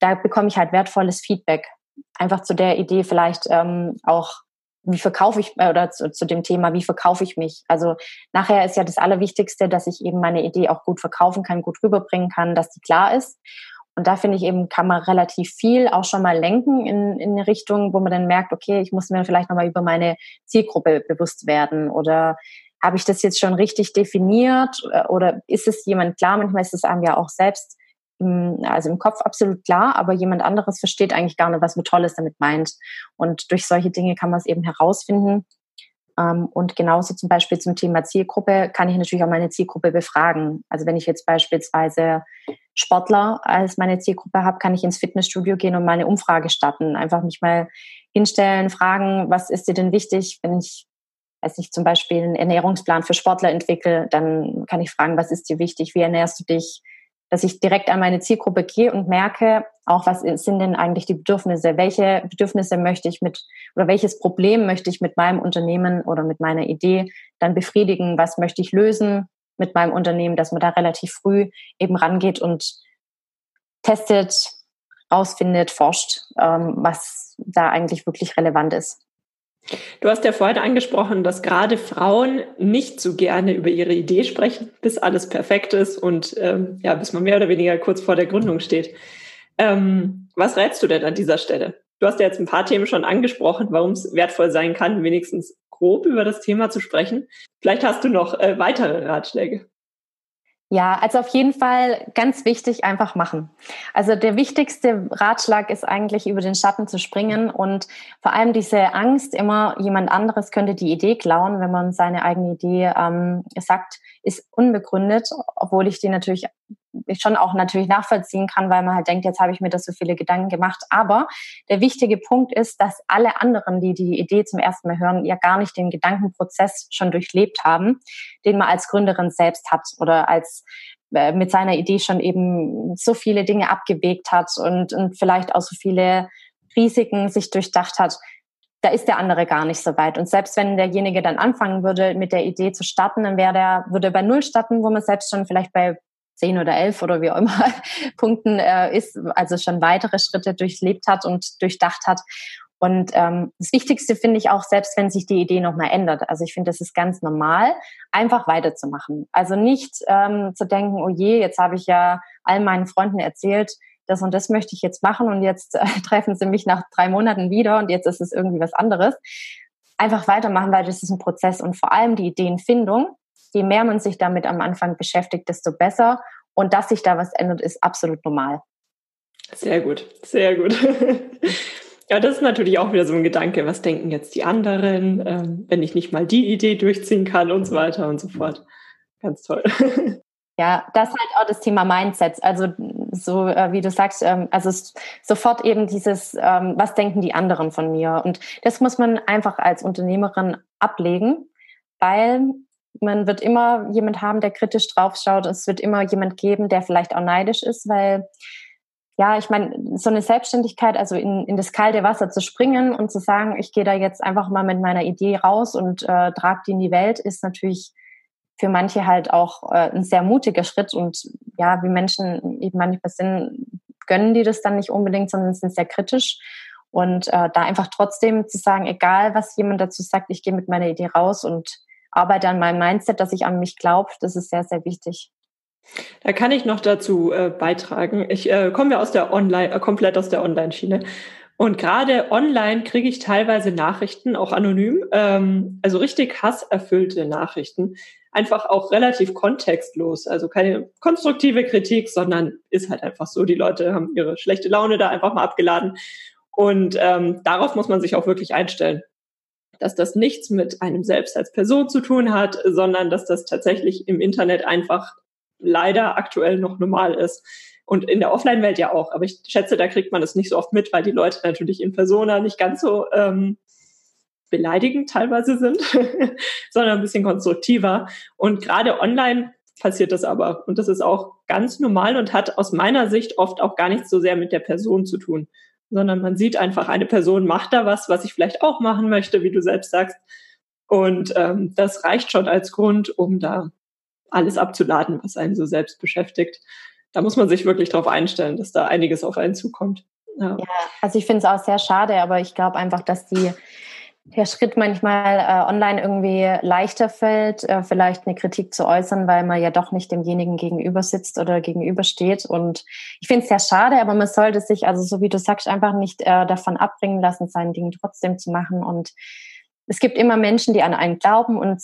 da bekomme ich halt wertvolles Feedback. Einfach zu der Idee vielleicht ähm, auch wie verkaufe ich äh, oder zu, zu, dem Thema, wie verkaufe ich mich? Also nachher ist ja das Allerwichtigste, dass ich eben meine Idee auch gut verkaufen kann, gut rüberbringen kann, dass die klar ist. Und da finde ich eben, kann man relativ viel auch schon mal lenken in, in eine Richtung, wo man dann merkt, okay, ich muss mir vielleicht nochmal über meine Zielgruppe bewusst werden oder habe ich das jetzt schon richtig definiert äh, oder ist es jemand klar? Manchmal ist es einem ja auch selbst also im Kopf absolut klar, aber jemand anderes versteht eigentlich gar nicht, was man Tolles damit meint. Und durch solche Dinge kann man es eben herausfinden. Ähm, und genauso zum Beispiel zum Thema Zielgruppe kann ich natürlich auch meine Zielgruppe befragen. Also wenn ich jetzt beispielsweise Sportler als meine Zielgruppe habe, kann ich ins Fitnessstudio gehen und meine Umfrage starten. Einfach mich mal hinstellen, fragen, was ist dir denn wichtig, wenn ich weiß nicht, zum Beispiel einen Ernährungsplan für Sportler entwickle, dann kann ich fragen, was ist dir wichtig, wie ernährst du dich, dass ich direkt an meine Zielgruppe gehe und merke, auch was sind denn eigentlich die Bedürfnisse? Welche Bedürfnisse möchte ich mit oder welches Problem möchte ich mit meinem Unternehmen oder mit meiner Idee dann befriedigen? Was möchte ich lösen mit meinem Unternehmen, dass man da relativ früh eben rangeht und testet, rausfindet, forscht, ähm, was da eigentlich wirklich relevant ist. Du hast ja vorhin angesprochen, dass gerade Frauen nicht so gerne über ihre Idee sprechen, bis alles perfekt ist und ähm, ja, bis man mehr oder weniger kurz vor der Gründung steht. Ähm, was rätst du denn an dieser Stelle? Du hast ja jetzt ein paar Themen schon angesprochen, warum es wertvoll sein kann, wenigstens grob über das Thema zu sprechen. Vielleicht hast du noch äh, weitere Ratschläge. Ja, also auf jeden Fall ganz wichtig, einfach machen. Also der wichtigste Ratschlag ist eigentlich, über den Schatten zu springen und vor allem diese Angst, immer jemand anderes könnte die Idee klauen, wenn man seine eigene Idee ähm, sagt, ist unbegründet, obwohl ich die natürlich ich schon auch natürlich nachvollziehen kann, weil man halt denkt, jetzt habe ich mir das so viele Gedanken gemacht. Aber der wichtige Punkt ist, dass alle anderen, die die Idee zum ersten Mal hören, ja gar nicht den Gedankenprozess schon durchlebt haben, den man als Gründerin selbst hat oder als äh, mit seiner Idee schon eben so viele Dinge abgewegt hat und, und vielleicht auch so viele Risiken sich durchdacht hat, da ist der andere gar nicht so weit. Und selbst wenn derjenige dann anfangen würde, mit der Idee zu starten, dann wäre der, würde bei Null starten, wo man selbst schon vielleicht bei zehn oder elf oder wie auch immer *laughs* Punkten äh, ist, also schon weitere Schritte durchlebt hat und durchdacht hat. Und ähm, das Wichtigste finde ich auch, selbst wenn sich die Idee nochmal ändert. Also ich finde, das ist ganz normal, einfach weiterzumachen. Also nicht ähm, zu denken, oh je, jetzt habe ich ja all meinen Freunden erzählt, das und das möchte ich jetzt machen und jetzt äh, *laughs* treffen sie mich nach drei Monaten wieder und jetzt ist es irgendwie was anderes. Einfach weitermachen, weil das ist ein Prozess und vor allem die Ideenfindung je mehr man sich damit am Anfang beschäftigt, desto besser. Und dass sich da was ändert, ist absolut normal. Sehr gut, sehr gut. *laughs* Ja, das ist natürlich auch wieder so ein Gedanke, was denken jetzt die anderen, ähm, wenn ich nicht mal die Idee durchziehen kann und so weiter und so fort. Ganz toll. *laughs* Ja, das ist halt auch das Thema Mindset. Also so äh, wie du sagst, ähm, also sofort eben dieses, ähm, was denken die anderen von mir? Und das muss man einfach als Unternehmerin ablegen, weil man wird immer jemand haben, der kritisch draufschaut. Es wird immer jemand geben, der vielleicht auch neidisch ist, weil ja, ich meine, so eine Selbstständigkeit, also in, in das kalte Wasser zu springen und zu sagen, ich gehe da jetzt einfach mal mit meiner Idee raus und äh, trage die in die Welt, ist natürlich für manche halt auch äh, ein sehr mutiger Schritt und ja, wie Menschen eben manchmal sind, gönnen die das dann nicht unbedingt, sondern sind sehr kritisch. Und äh, da einfach trotzdem zu sagen, egal was jemand dazu sagt, ich gehe mit meiner Idee raus und arbeite an meinem Mindset, dass ich an mich glaube, das ist sehr, sehr wichtig. Da kann ich noch dazu äh, beitragen. Ich äh, komme ja aus der Online, äh, komplett aus der Online-Schiene. Und gerade online kriege ich teilweise Nachrichten, auch anonym, ähm, also richtig hasserfüllte Nachrichten, einfach auch relativ kontextlos. Also keine konstruktive Kritik, sondern ist halt einfach so, die Leute haben ihre schlechte Laune da einfach mal abgeladen. Und ähm, darauf muss man sich auch wirklich einstellen, dass das nichts mit einem selbst als Person zu tun hat, sondern dass das tatsächlich im Internet einfach leider aktuell noch normal ist. Und in der Offline-Welt ja auch. Aber ich schätze, da kriegt man es nicht so oft mit, weil die Leute natürlich in Persona nicht ganz so ähm, beleidigend teilweise sind, *laughs* sondern ein bisschen konstruktiver. Und gerade online passiert das aber. Und das ist auch ganz normal und hat aus meiner Sicht oft auch gar nichts so sehr mit der Person zu tun, sondern man sieht einfach, eine Person macht da was, was ich vielleicht auch machen möchte, wie du selbst sagst. Und ähm, das reicht schon als Grund, um da alles abzuladen, was einen so selbst beschäftigt. Da muss man sich wirklich darauf einstellen, dass da einiges auf einen zukommt. Ja, ja also ich finde es auch sehr schade, aber ich glaube einfach, dass die der Schritt manchmal äh, online irgendwie leichter fällt, äh, vielleicht eine Kritik zu äußern, weil man ja doch nicht demjenigen gegenüber sitzt oder gegenübersteht. Und ich finde es sehr schade, aber man sollte sich, also so wie du sagst, einfach nicht äh, davon abbringen lassen, sein Ding trotzdem zu machen und es gibt immer Menschen, die an einen glauben und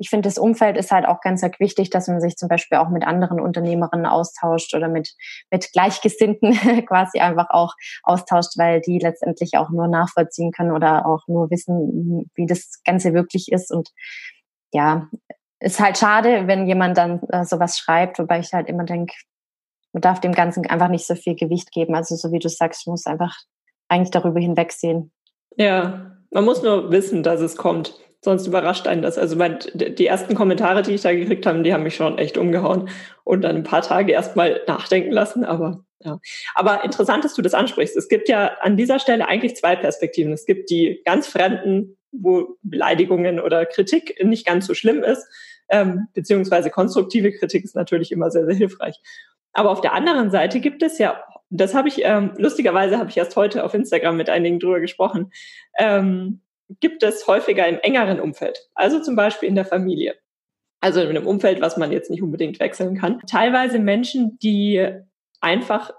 ich finde, das Umfeld ist halt auch ganz wichtig, dass man sich zum Beispiel auch mit anderen Unternehmerinnen austauscht oder mit, mit Gleichgesinnten *laughs* quasi einfach auch austauscht, weil die letztendlich auch nur nachvollziehen können oder auch nur wissen, wie das Ganze wirklich ist und ja, ist halt schade, wenn jemand dann äh, sowas schreibt, wobei ich halt immer denke, man darf dem Ganzen einfach nicht so viel Gewicht geben. Also so wie du sagst, muss einfach eigentlich darüber hinwegsehen. Ja, man muss nur wissen, dass es kommt. Sonst überrascht einen das. Also mein, die ersten Kommentare, die ich da gekriegt habe, die haben mich schon echt umgehauen und dann ein paar Tage erstmal nachdenken lassen. Aber ja. Aber interessant, dass du das ansprichst. Es gibt ja an dieser Stelle eigentlich zwei Perspektiven. Es gibt die ganz Fremden, wo Beleidigungen oder Kritik nicht ganz so schlimm ist, ähm, beziehungsweise konstruktive Kritik ist natürlich immer sehr, sehr hilfreich. Aber auf der anderen Seite gibt es ja das habe ich, ähm, lustigerweise habe ich erst heute auf Instagram mit einigen drüber gesprochen, ähm, gibt es häufiger im engeren Umfeld, also zum Beispiel in der Familie. Also in einem Umfeld, was man jetzt nicht unbedingt wechseln kann. Teilweise Menschen, die einfach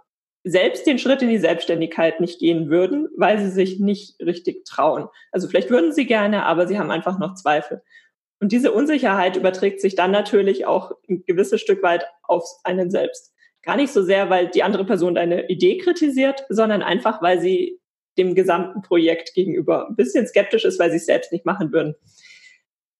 selbst den Schritt in die Selbstständigkeit nicht gehen würden, weil sie sich nicht richtig trauen. Also vielleicht würden sie gerne, aber sie haben einfach noch Zweifel. Und diese Unsicherheit überträgt sich dann natürlich auch ein gewisses Stück weit auf einen selbst. Gar nicht so sehr, weil die andere Person deine Idee kritisiert, sondern einfach, weil sie dem gesamten Projekt gegenüber ein bisschen skeptisch ist, weil sie es selbst nicht machen würden.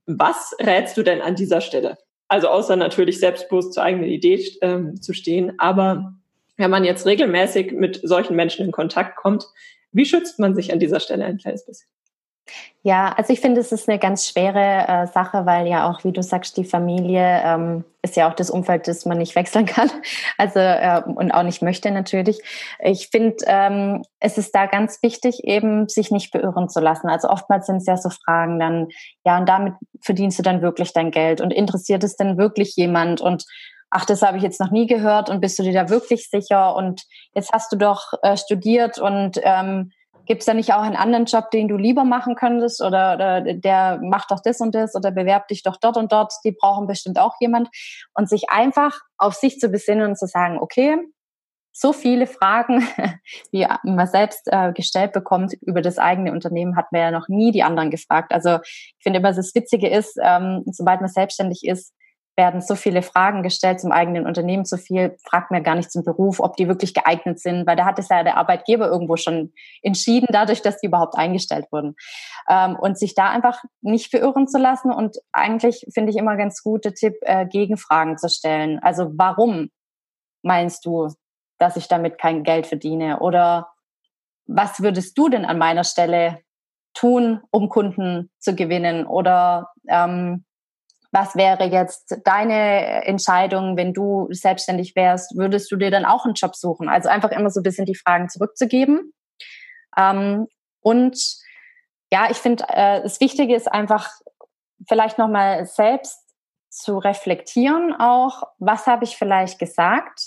Was rätst du denn an dieser Stelle? Also außer natürlich selbstbewusst zur eigenen Idee ähm, zu stehen, aber wenn man jetzt regelmäßig mit solchen Menschen in Kontakt kommt, wie schützt man sich an dieser Stelle ein kleines bisschen? Ja, also ich finde, es ist eine ganz schwere äh, Sache, weil ja auch, wie du sagst, die Familie ähm, ist ja auch das Umfeld, das man nicht *laughs* wechseln kann. Also äh, und auch nicht möchte natürlich. Ich finde, ähm, es ist da ganz wichtig, eben sich nicht beirren zu lassen. Also oftmals sind es ja so Fragen dann, ja, und damit verdienst du dann wirklich dein Geld und interessiert es denn wirklich jemand und ach, das habe ich jetzt noch nie gehört und bist du dir da wirklich sicher und jetzt hast du doch äh, studiert und ähm, Gibt es da nicht auch einen anderen Job, den du lieber machen könntest oder, oder der macht doch das und das oder bewerb dich doch dort und dort, die brauchen bestimmt auch jemand. Und sich einfach auf sich zu besinnen und zu sagen, okay, so viele Fragen, *laughs* wie man selbst äh, gestellt bekommt über das eigene Unternehmen, hat man ja noch nie die anderen gefragt. Also ich finde immer, das Witzige ist, ähm, sobald man selbstständig ist, werden so viele Fragen gestellt zum eigenen Unternehmen, so viel fragt man gar nicht zum Beruf, ob die wirklich geeignet sind, weil da hat es ja der Arbeitgeber irgendwo schon entschieden, dadurch, dass die überhaupt eingestellt wurden. Ähm, und sich da einfach nicht verirren zu lassen und eigentlich finde ich immer ganz gute Tipp, äh, Gegenfragen zu stellen. Also warum meinst du, dass ich damit kein Geld verdiene? Oder was würdest du denn an meiner Stelle tun, um Kunden zu gewinnen? Oder ähm, was wäre jetzt deine Entscheidung, wenn du selbstständig wärst? Würdest du dir dann auch einen Job suchen? Also einfach immer so ein bisschen die Fragen zurückzugeben. Ähm, und ja, ich finde, äh, das Wichtige ist einfach vielleicht nochmal selbst zu reflektieren auch, was habe ich vielleicht gesagt,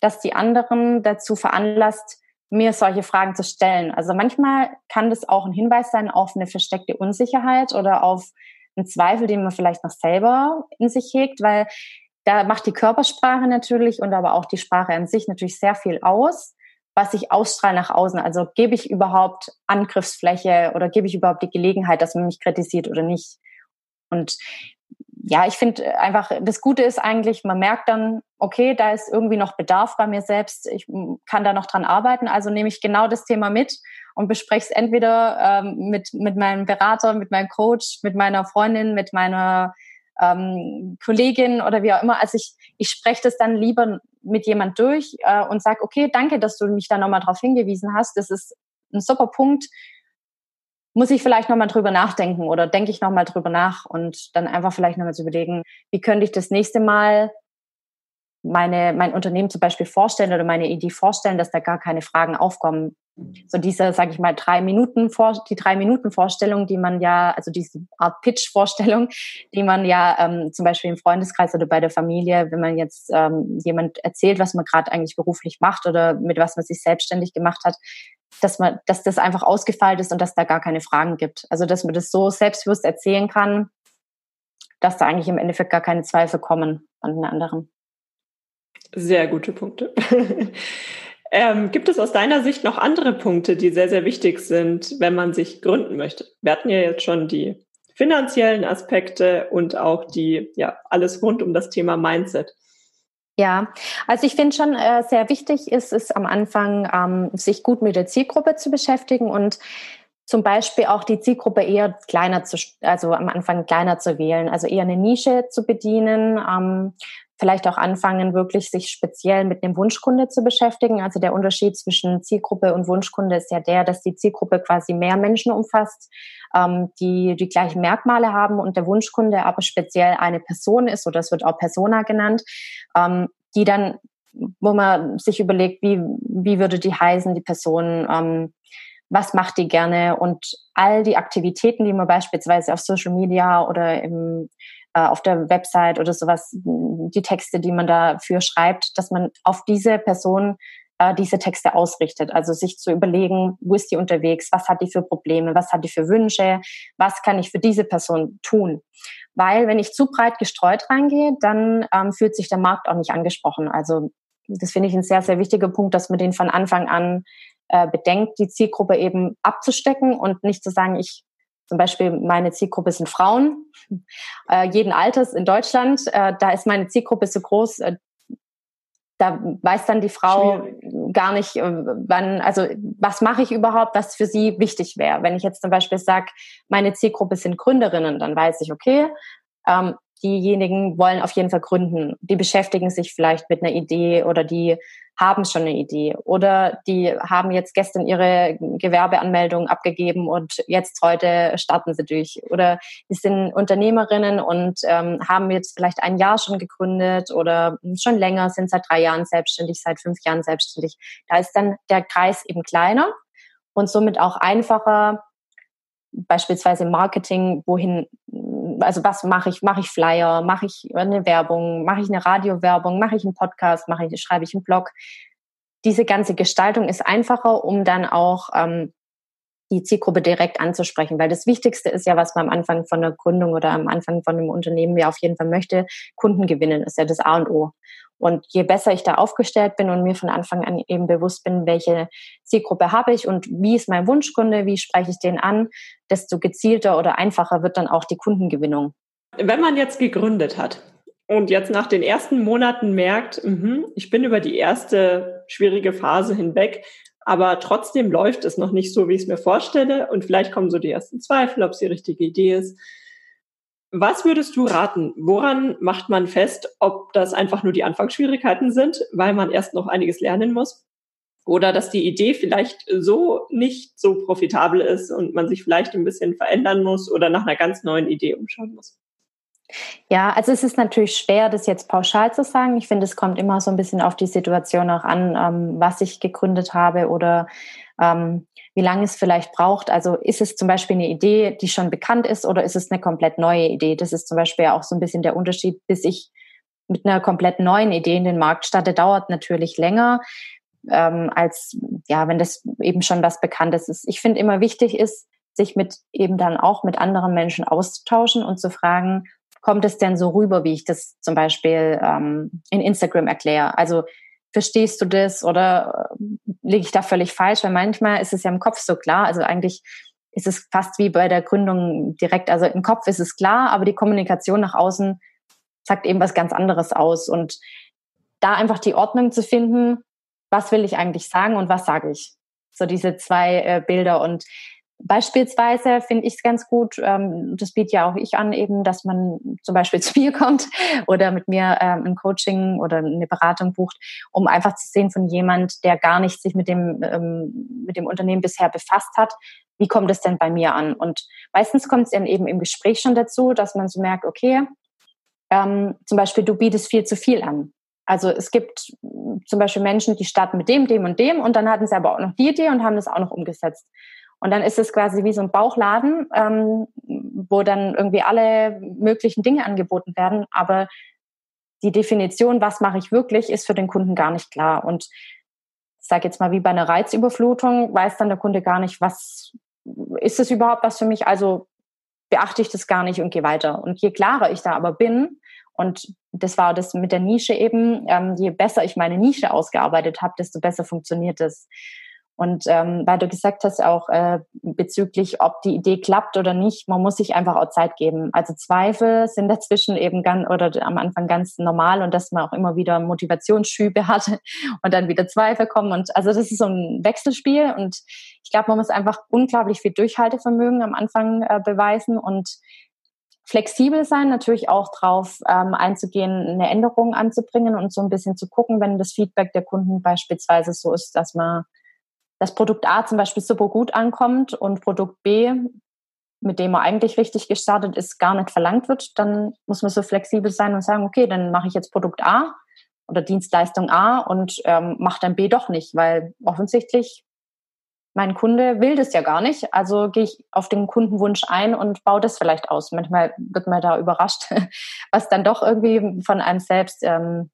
dass die anderen dazu veranlasst, mir solche Fragen zu stellen. Also manchmal kann das auch ein Hinweis sein auf eine versteckte Unsicherheit oder auf einen Zweifel, den man vielleicht noch selber in sich hegt, weil da macht die Körpersprache natürlich und aber auch die Sprache an sich natürlich sehr viel aus, was ich ausstrahle nach außen. Also gebe ich überhaupt Angriffsfläche oder gebe ich überhaupt die Gelegenheit, dass man mich kritisiert oder nicht. Und ja, ich finde einfach, das Gute ist eigentlich, man merkt dann, okay, da ist irgendwie noch Bedarf bei mir selbst, ich kann da noch dran arbeiten, also nehme ich genau das Thema mit und bespreche es entweder ähm, mit, mit meinem Berater, mit meinem Coach, mit meiner Freundin, mit meiner ähm, Kollegin oder wie auch immer. Also ich, ich spreche das dann lieber mit jemand durch äh, und sage, okay, danke, dass du mich da nochmal drauf hingewiesen hast. Das ist ein super Punkt. Muss ich vielleicht nochmal drüber nachdenken oder denke ich nochmal drüber nach und dann einfach vielleicht nochmal zu überlegen, wie könnte ich das nächste Mal meine, mein Unternehmen zum Beispiel vorstellen oder meine Idee vorstellen, dass da gar keine Fragen aufkommen. So diese, sage ich mal, drei Minuten vor, die drei Minuten Vorstellung, die man ja, also diese Art Pitch-Vorstellung, die man ja ähm, zum Beispiel im Freundeskreis oder bei der Familie, wenn man jetzt ähm, jemand erzählt, was man gerade eigentlich beruflich macht oder mit was man sich selbstständig gemacht hat, dass man, dass das einfach ausgefeilt ist und dass da gar keine Fragen gibt. Also dass man das so selbstbewusst erzählen kann, dass da eigentlich im Endeffekt gar keine Zweifel kommen an den anderen. Sehr gute Punkte. *laughs* ähm, gibt es aus deiner Sicht noch andere Punkte, die sehr, sehr wichtig sind, wenn man sich gründen möchte? Wir hatten ja jetzt schon die finanziellen Aspekte und auch die, ja, alles rund um das Thema Mindset. Ja, also ich finde schon äh, sehr wichtig ist es am Anfang, ähm, sich gut mit der Zielgruppe zu beschäftigen und zum Beispiel auch die Zielgruppe eher kleiner zu, also am Anfang kleiner zu wählen, also eher eine Nische zu bedienen, ähm, vielleicht auch anfangen, wirklich sich speziell mit dem Wunschkunde zu beschäftigen. Also der Unterschied zwischen Zielgruppe und Wunschkunde ist ja der, dass die Zielgruppe quasi mehr Menschen umfasst, ähm, die die gleichen Merkmale haben und der Wunschkunde aber speziell eine Person ist, oder es wird auch Persona genannt, ähm, die dann, wo man sich überlegt, wie, wie würde die heißen, die Person, ähm, was macht die gerne und all die Aktivitäten, die man beispielsweise auf Social Media oder im äh, auf der Website oder sowas, die Texte, die man dafür schreibt, dass man auf diese Person äh, diese Texte ausrichtet. Also sich zu überlegen, wo ist die unterwegs, was hat die für Probleme, was hat die für Wünsche, was kann ich für diese Person tun. Weil wenn ich zu breit gestreut reingehe, dann ähm, fühlt sich der Markt auch nicht angesprochen. Also das finde ich ein sehr, sehr wichtiger Punkt, dass man den von Anfang an äh, bedenkt, die Zielgruppe eben abzustecken und nicht zu sagen, ich zum Beispiel meine Zielgruppe sind Frauen, äh, jeden Alters in Deutschland. Äh, da ist meine Zielgruppe so groß, äh, da weiß dann die Frau Schwierig. gar nicht, äh, wann, also was mache ich überhaupt, was für sie wichtig wäre. Wenn ich jetzt zum Beispiel sage, meine Zielgruppe sind Gründerinnen, dann weiß ich, okay, ähm, diejenigen wollen auf jeden Fall gründen. Die beschäftigen sich vielleicht mit einer Idee oder die haben schon eine Idee oder die haben jetzt gestern ihre Gewerbeanmeldung abgegeben und jetzt heute starten sie durch oder die sind Unternehmerinnen und ähm, haben jetzt vielleicht ein Jahr schon gegründet oder schon länger, sind seit drei Jahren selbstständig, seit fünf Jahren selbstständig. Da ist dann der Kreis eben kleiner und somit auch einfacher, beispielsweise Marketing, wohin, also was mache ich? Mache ich Flyer? Mache ich eine Werbung? Mache ich eine Radiowerbung? Mache ich einen Podcast? Mache ich, schreibe ich einen Blog? Diese ganze Gestaltung ist einfacher, um dann auch ähm, die Zielgruppe direkt anzusprechen, weil das Wichtigste ist ja, was man am Anfang von der Gründung oder am Anfang von einem Unternehmen ja auf jeden Fall möchte, Kunden gewinnen, ist ja das A und O. Und je besser ich da aufgestellt bin und mir von Anfang an eben bewusst bin, welche Zielgruppe habe ich und wie ist mein Wunschkunde, wie spreche ich den an, desto gezielter oder einfacher wird dann auch die Kundengewinnung. Wenn man jetzt gegründet hat und jetzt nach den ersten Monaten merkt, mh, ich bin über die erste schwierige Phase hinweg, aber trotzdem läuft es noch nicht so, wie ich es mir vorstelle und vielleicht kommen so die ersten Zweifel, ob es die richtige Idee ist was würdest du raten? Woran macht man fest, ob das einfach nur die Anfangsschwierigkeiten sind, weil man erst noch einiges lernen muss? Oder dass die Idee vielleicht so nicht so profitabel ist und man sich vielleicht ein bisschen verändern muss oder nach einer ganz neuen Idee umschauen muss? Ja, also es ist natürlich schwer, das jetzt pauschal zu sagen. Ich finde, es kommt immer so ein bisschen auf die Situation auch an, ähm, was ich gegründet habe oder ähm, wie lange es vielleicht braucht. Also ist es zum Beispiel eine Idee, die schon bekannt ist oder ist es eine komplett neue Idee? Das ist zum Beispiel auch so ein bisschen der Unterschied, bis ich mit einer komplett neuen Idee in den Markt starte, dauert natürlich länger, ähm, als ja, wenn das eben schon was Bekanntes ist. Ich finde immer wichtig ist, sich mit eben dann auch mit anderen Menschen auszutauschen und zu fragen, kommt es denn so rüber, wie ich das zum Beispiel ähm, in Instagram erkläre? Also verstehst du das oder äh, liege ich da völlig falsch? Weil manchmal ist es ja im Kopf so klar. Also eigentlich ist es fast wie bei der Gründung direkt. Also im Kopf ist es klar, aber die Kommunikation nach außen sagt eben was ganz anderes aus. Und da einfach die Ordnung zu finden, was will ich eigentlich sagen und was sage ich? So diese zwei äh, Bilder. Und Beispielsweise finde ich es ganz gut, ähm, das biete ja auch ich an, eben, dass man zum Beispiel *laughs* zu mir kommt oder mit mir ähm, ein Coaching oder eine Beratung bucht, um einfach zu sehen von jemand, der gar nicht sich mit dem, ähm, mit dem Unternehmen bisher befasst hat, wie kommt es denn bei mir an? Und meistens kommt es dann eben im Gespräch schon dazu, dass man so merkt, okay, ähm, zum Beispiel du bietest viel zu viel an. Also es gibt zum Beispiel Menschen, die starten mit dem, dem und dem und dann hatten sie aber auch noch die Idee und haben das auch noch umgesetzt. Und dann ist es quasi wie so ein Bauchladen, ähm, wo dann irgendwie alle möglichen Dinge angeboten werden. Aber die Definition, was mache ich wirklich, ist für den Kunden gar nicht klar. Und ich sage jetzt mal, wie bei einer Reizüberflutung, weiß dann der Kunde gar nicht, was ist es überhaupt was für mich? Also beachte ich das gar nicht und gehe weiter. Und je klarer ich da aber bin, und das war das mit der Nische eben, ähm, je besser ich meine Nische ausgearbeitet habe, desto besser funktioniert es. Und ähm, weil du gesagt hast auch äh, bezüglich, ob die Idee klappt oder nicht, man muss sich einfach auch Zeit geben. Also Zweifel sind dazwischen eben ganz oder am Anfang ganz normal und dass man auch immer wieder Motivationsschübe *laughs* hat und dann wieder Zweifel kommen. Und also das ist so ein Wechselspiel und ich glaube, man muss einfach unglaublich viel Durchhaltevermögen am Anfang äh, beweisen und flexibel sein, natürlich auch drauf ähm, einzugehen, eine Änderung anzubringen und so ein bisschen zu gucken, wenn das Feedback der Kunden beispielsweise so ist, dass man das Produkt A zum Beispiel super gut ankommt und Produkt B, mit dem er eigentlich richtig gestartet ist, gar nicht verlangt wird, dann muss man so flexibel sein und sagen, okay, dann mache ich jetzt Produkt A oder Dienstleistung A und ähm, mache dann B doch nicht, weil offensichtlich mein Kunde will das ja gar nicht. Also gehe ich auf den Kundenwunsch ein und baue das vielleicht aus. Manchmal wird man da überrascht, *laughs* was dann doch irgendwie von einem selbst ähm,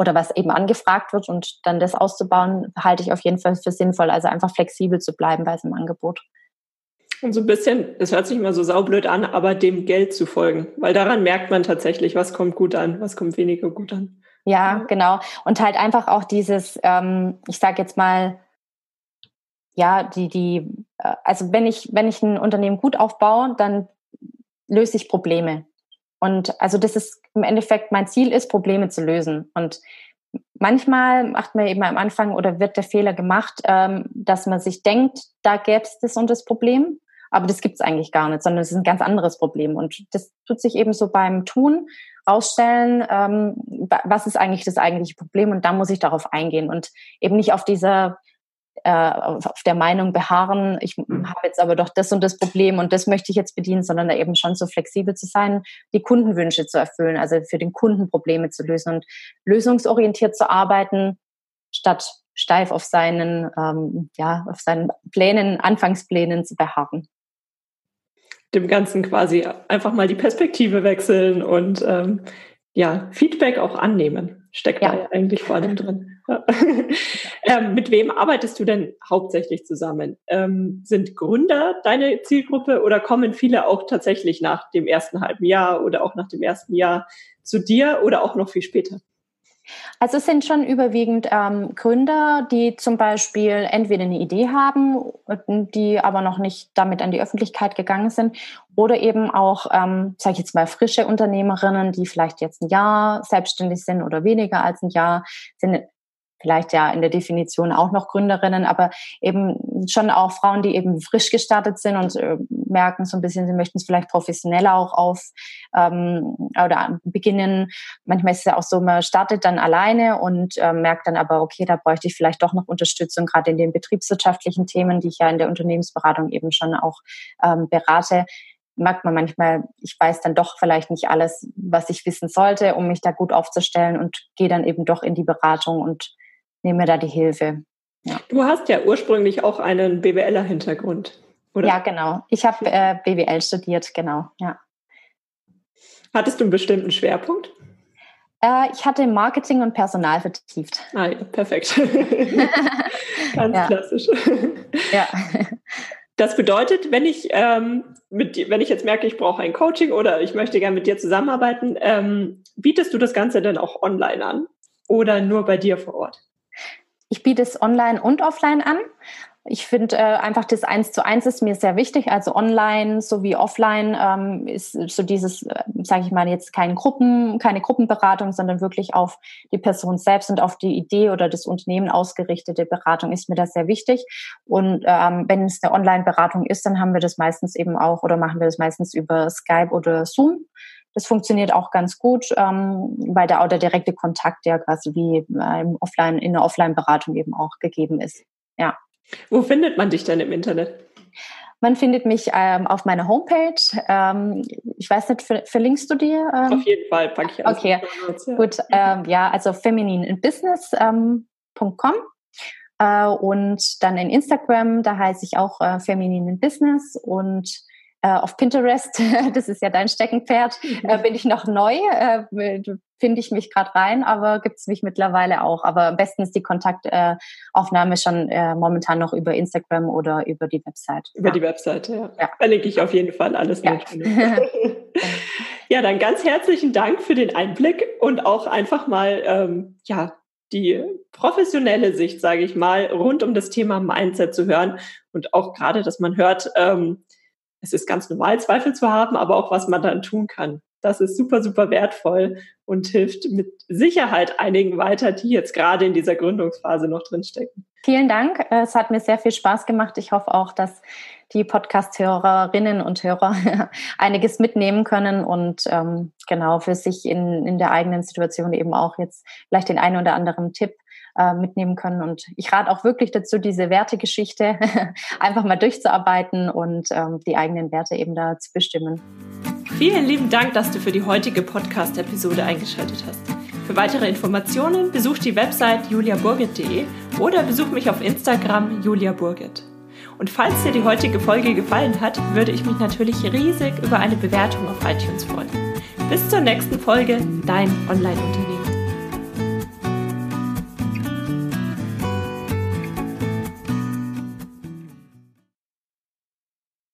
oder was eben angefragt wird und dann das auszubauen, halte ich auf jeden Fall für sinnvoll. Also einfach flexibel zu bleiben bei diesem Angebot. Und so ein bisschen, es hört sich immer so saublöd an, aber dem Geld zu folgen, weil daran merkt man tatsächlich, was kommt gut an, was kommt weniger gut an. Ja, genau. Und halt einfach auch dieses, ähm, ich sage jetzt mal, ja, die, die, äh, also wenn ich, wenn ich ein Unternehmen gut aufbaue, dann löse ich Probleme. Und also das ist im Endeffekt mein Ziel ist, Probleme zu lösen. Und manchmal macht man eben am Anfang oder wird der Fehler gemacht, ähm, dass man sich denkt, da gäbe es das und das Problem. Aber das gibt es eigentlich gar nicht, sondern es ist ein ganz anderes Problem. Und das tut sich eben so beim Tun rausstellen, ähm, was ist eigentlich das eigentliche Problem und da muss ich darauf eingehen und eben nicht auf dieser äh, auf der Meinung beharren, ich mhm. habe jetzt aber doch das und das Problem und das möchte ich jetzt bedienen, sondern da eben schon so flexibel zu sein, die Kundenwünsche zu erfüllen, also für den Kunden Probleme zu lösen und lösungsorientiert zu arbeiten, statt steif auf seinen, ähm, ja, auf seinen Plänen, Anfangsplänen zu beharren. Dem Ganzen quasi einfach mal die Perspektive wechseln und ähm, ja, Feedback auch annehmen, steckt ja. da eigentlich vor allem drin. *laughs* ähm, mit wem arbeitest du denn hauptsächlich zusammen? Ähm, sind Gründer deine Zielgruppe oder kommen viele auch tatsächlich nach dem ersten halben Jahr oder auch nach dem ersten Jahr zu dir oder auch noch viel später? Also es sind schon überwiegend ähm, Gründer, die zum Beispiel entweder eine Idee haben, die aber noch nicht damit an die Öffentlichkeit gegangen sind, oder eben auch, ähm, sage ich jetzt mal, frische Unternehmerinnen, die vielleicht jetzt ein Jahr selbstständig sind oder weniger als ein Jahr, sind vielleicht ja in der Definition auch noch Gründerinnen, aber eben schon auch Frauen, die eben frisch gestartet sind und äh, merken so ein bisschen, sie möchten es vielleicht professioneller auch auf ähm, oder beginnen. Manchmal ist es ja auch so, man startet dann alleine und äh, merkt dann aber, okay, da bräuchte ich vielleicht doch noch Unterstützung, gerade in den betriebswirtschaftlichen Themen, die ich ja in der Unternehmensberatung eben schon auch ähm, berate merkt man manchmal, ich weiß dann doch vielleicht nicht alles, was ich wissen sollte, um mich da gut aufzustellen und gehe dann eben doch in die Beratung und nehme da die Hilfe. Ja. Du hast ja ursprünglich auch einen BWLer-Hintergrund, oder? Ja, genau. Ich habe äh, BWL studiert, genau, ja. Hattest du einen bestimmten Schwerpunkt? Äh, ich hatte Marketing und Personal vertieft. Ah ja, perfekt. *laughs* Ganz ja. klassisch. Ja. *laughs* Das bedeutet, wenn ich, ähm, mit, wenn ich jetzt merke, ich brauche ein Coaching oder ich möchte gerne mit dir zusammenarbeiten, ähm, bietest du das Ganze dann auch online an oder nur bei dir vor Ort? Ich biete es online und offline an. Ich finde äh, einfach das Eins zu eins ist mir sehr wichtig. Also online sowie offline ähm, ist so dieses, äh, sage ich mal jetzt keine Gruppen, keine Gruppenberatung, sondern wirklich auf die Person selbst und auf die Idee oder das Unternehmen ausgerichtete Beratung ist mir das sehr wichtig. Und ähm, wenn es eine Online-Beratung ist, dann haben wir das meistens eben auch oder machen wir das meistens über Skype oder Zoom. Das funktioniert auch ganz gut, ähm, weil da auch der direkte Kontakt ja quasi wie äh, im Offline, in der Offline-Beratung eben auch gegeben ist. Ja. Wo findet man dich denn im Internet? Man findet mich ähm, auf meiner Homepage. Ähm, ich weiß nicht, ver verlinkst du dir? Ähm? Auf jeden Fall, packe ich alles. Okay, Notes, ja. gut. Ähm, ja, also feminineinbusiness.com ähm, äh, und dann in Instagram, da heiße ich auch äh, Feminin in Business und äh, auf Pinterest, *laughs* das ist ja dein Steckenpferd, äh, bin ich noch neu, äh, finde ich mich gerade rein, aber gibt es mich mittlerweile auch. Aber am besten ist die Kontaktaufnahme schon äh, momentan noch über Instagram oder über die Website. Über ja. die Webseite, ja. ja. Verlinke ich auf jeden Fall alles ja. mit. *laughs* ja, dann ganz herzlichen Dank für den Einblick und auch einfach mal, ähm, ja, die professionelle Sicht, sage ich mal, rund um das Thema Mindset zu hören und auch gerade, dass man hört, ähm, es ist ganz normal, Zweifel zu haben, aber auch was man dann tun kann. Das ist super, super wertvoll und hilft mit Sicherheit einigen weiter, die jetzt gerade in dieser Gründungsphase noch drinstecken. Vielen Dank. Es hat mir sehr viel Spaß gemacht. Ich hoffe auch, dass die Podcast-Hörerinnen und Hörer *laughs* einiges mitnehmen können und ähm, genau für sich in, in der eigenen Situation eben auch jetzt vielleicht den einen oder anderen Tipp äh, mitnehmen können. Und ich rate auch wirklich dazu, diese Wertegeschichte *laughs* einfach mal durchzuarbeiten und ähm, die eigenen Werte eben da zu bestimmen. Vielen lieben Dank, dass du für die heutige Podcast-Episode eingeschaltet hast. Für weitere Informationen besuch die Website juliaburgit.de oder besuch mich auf Instagram juliaburgit. Und falls dir die heutige Folge gefallen hat, würde ich mich natürlich riesig über eine Bewertung auf iTunes freuen. Bis zur nächsten Folge, dein Online-Unternehmen.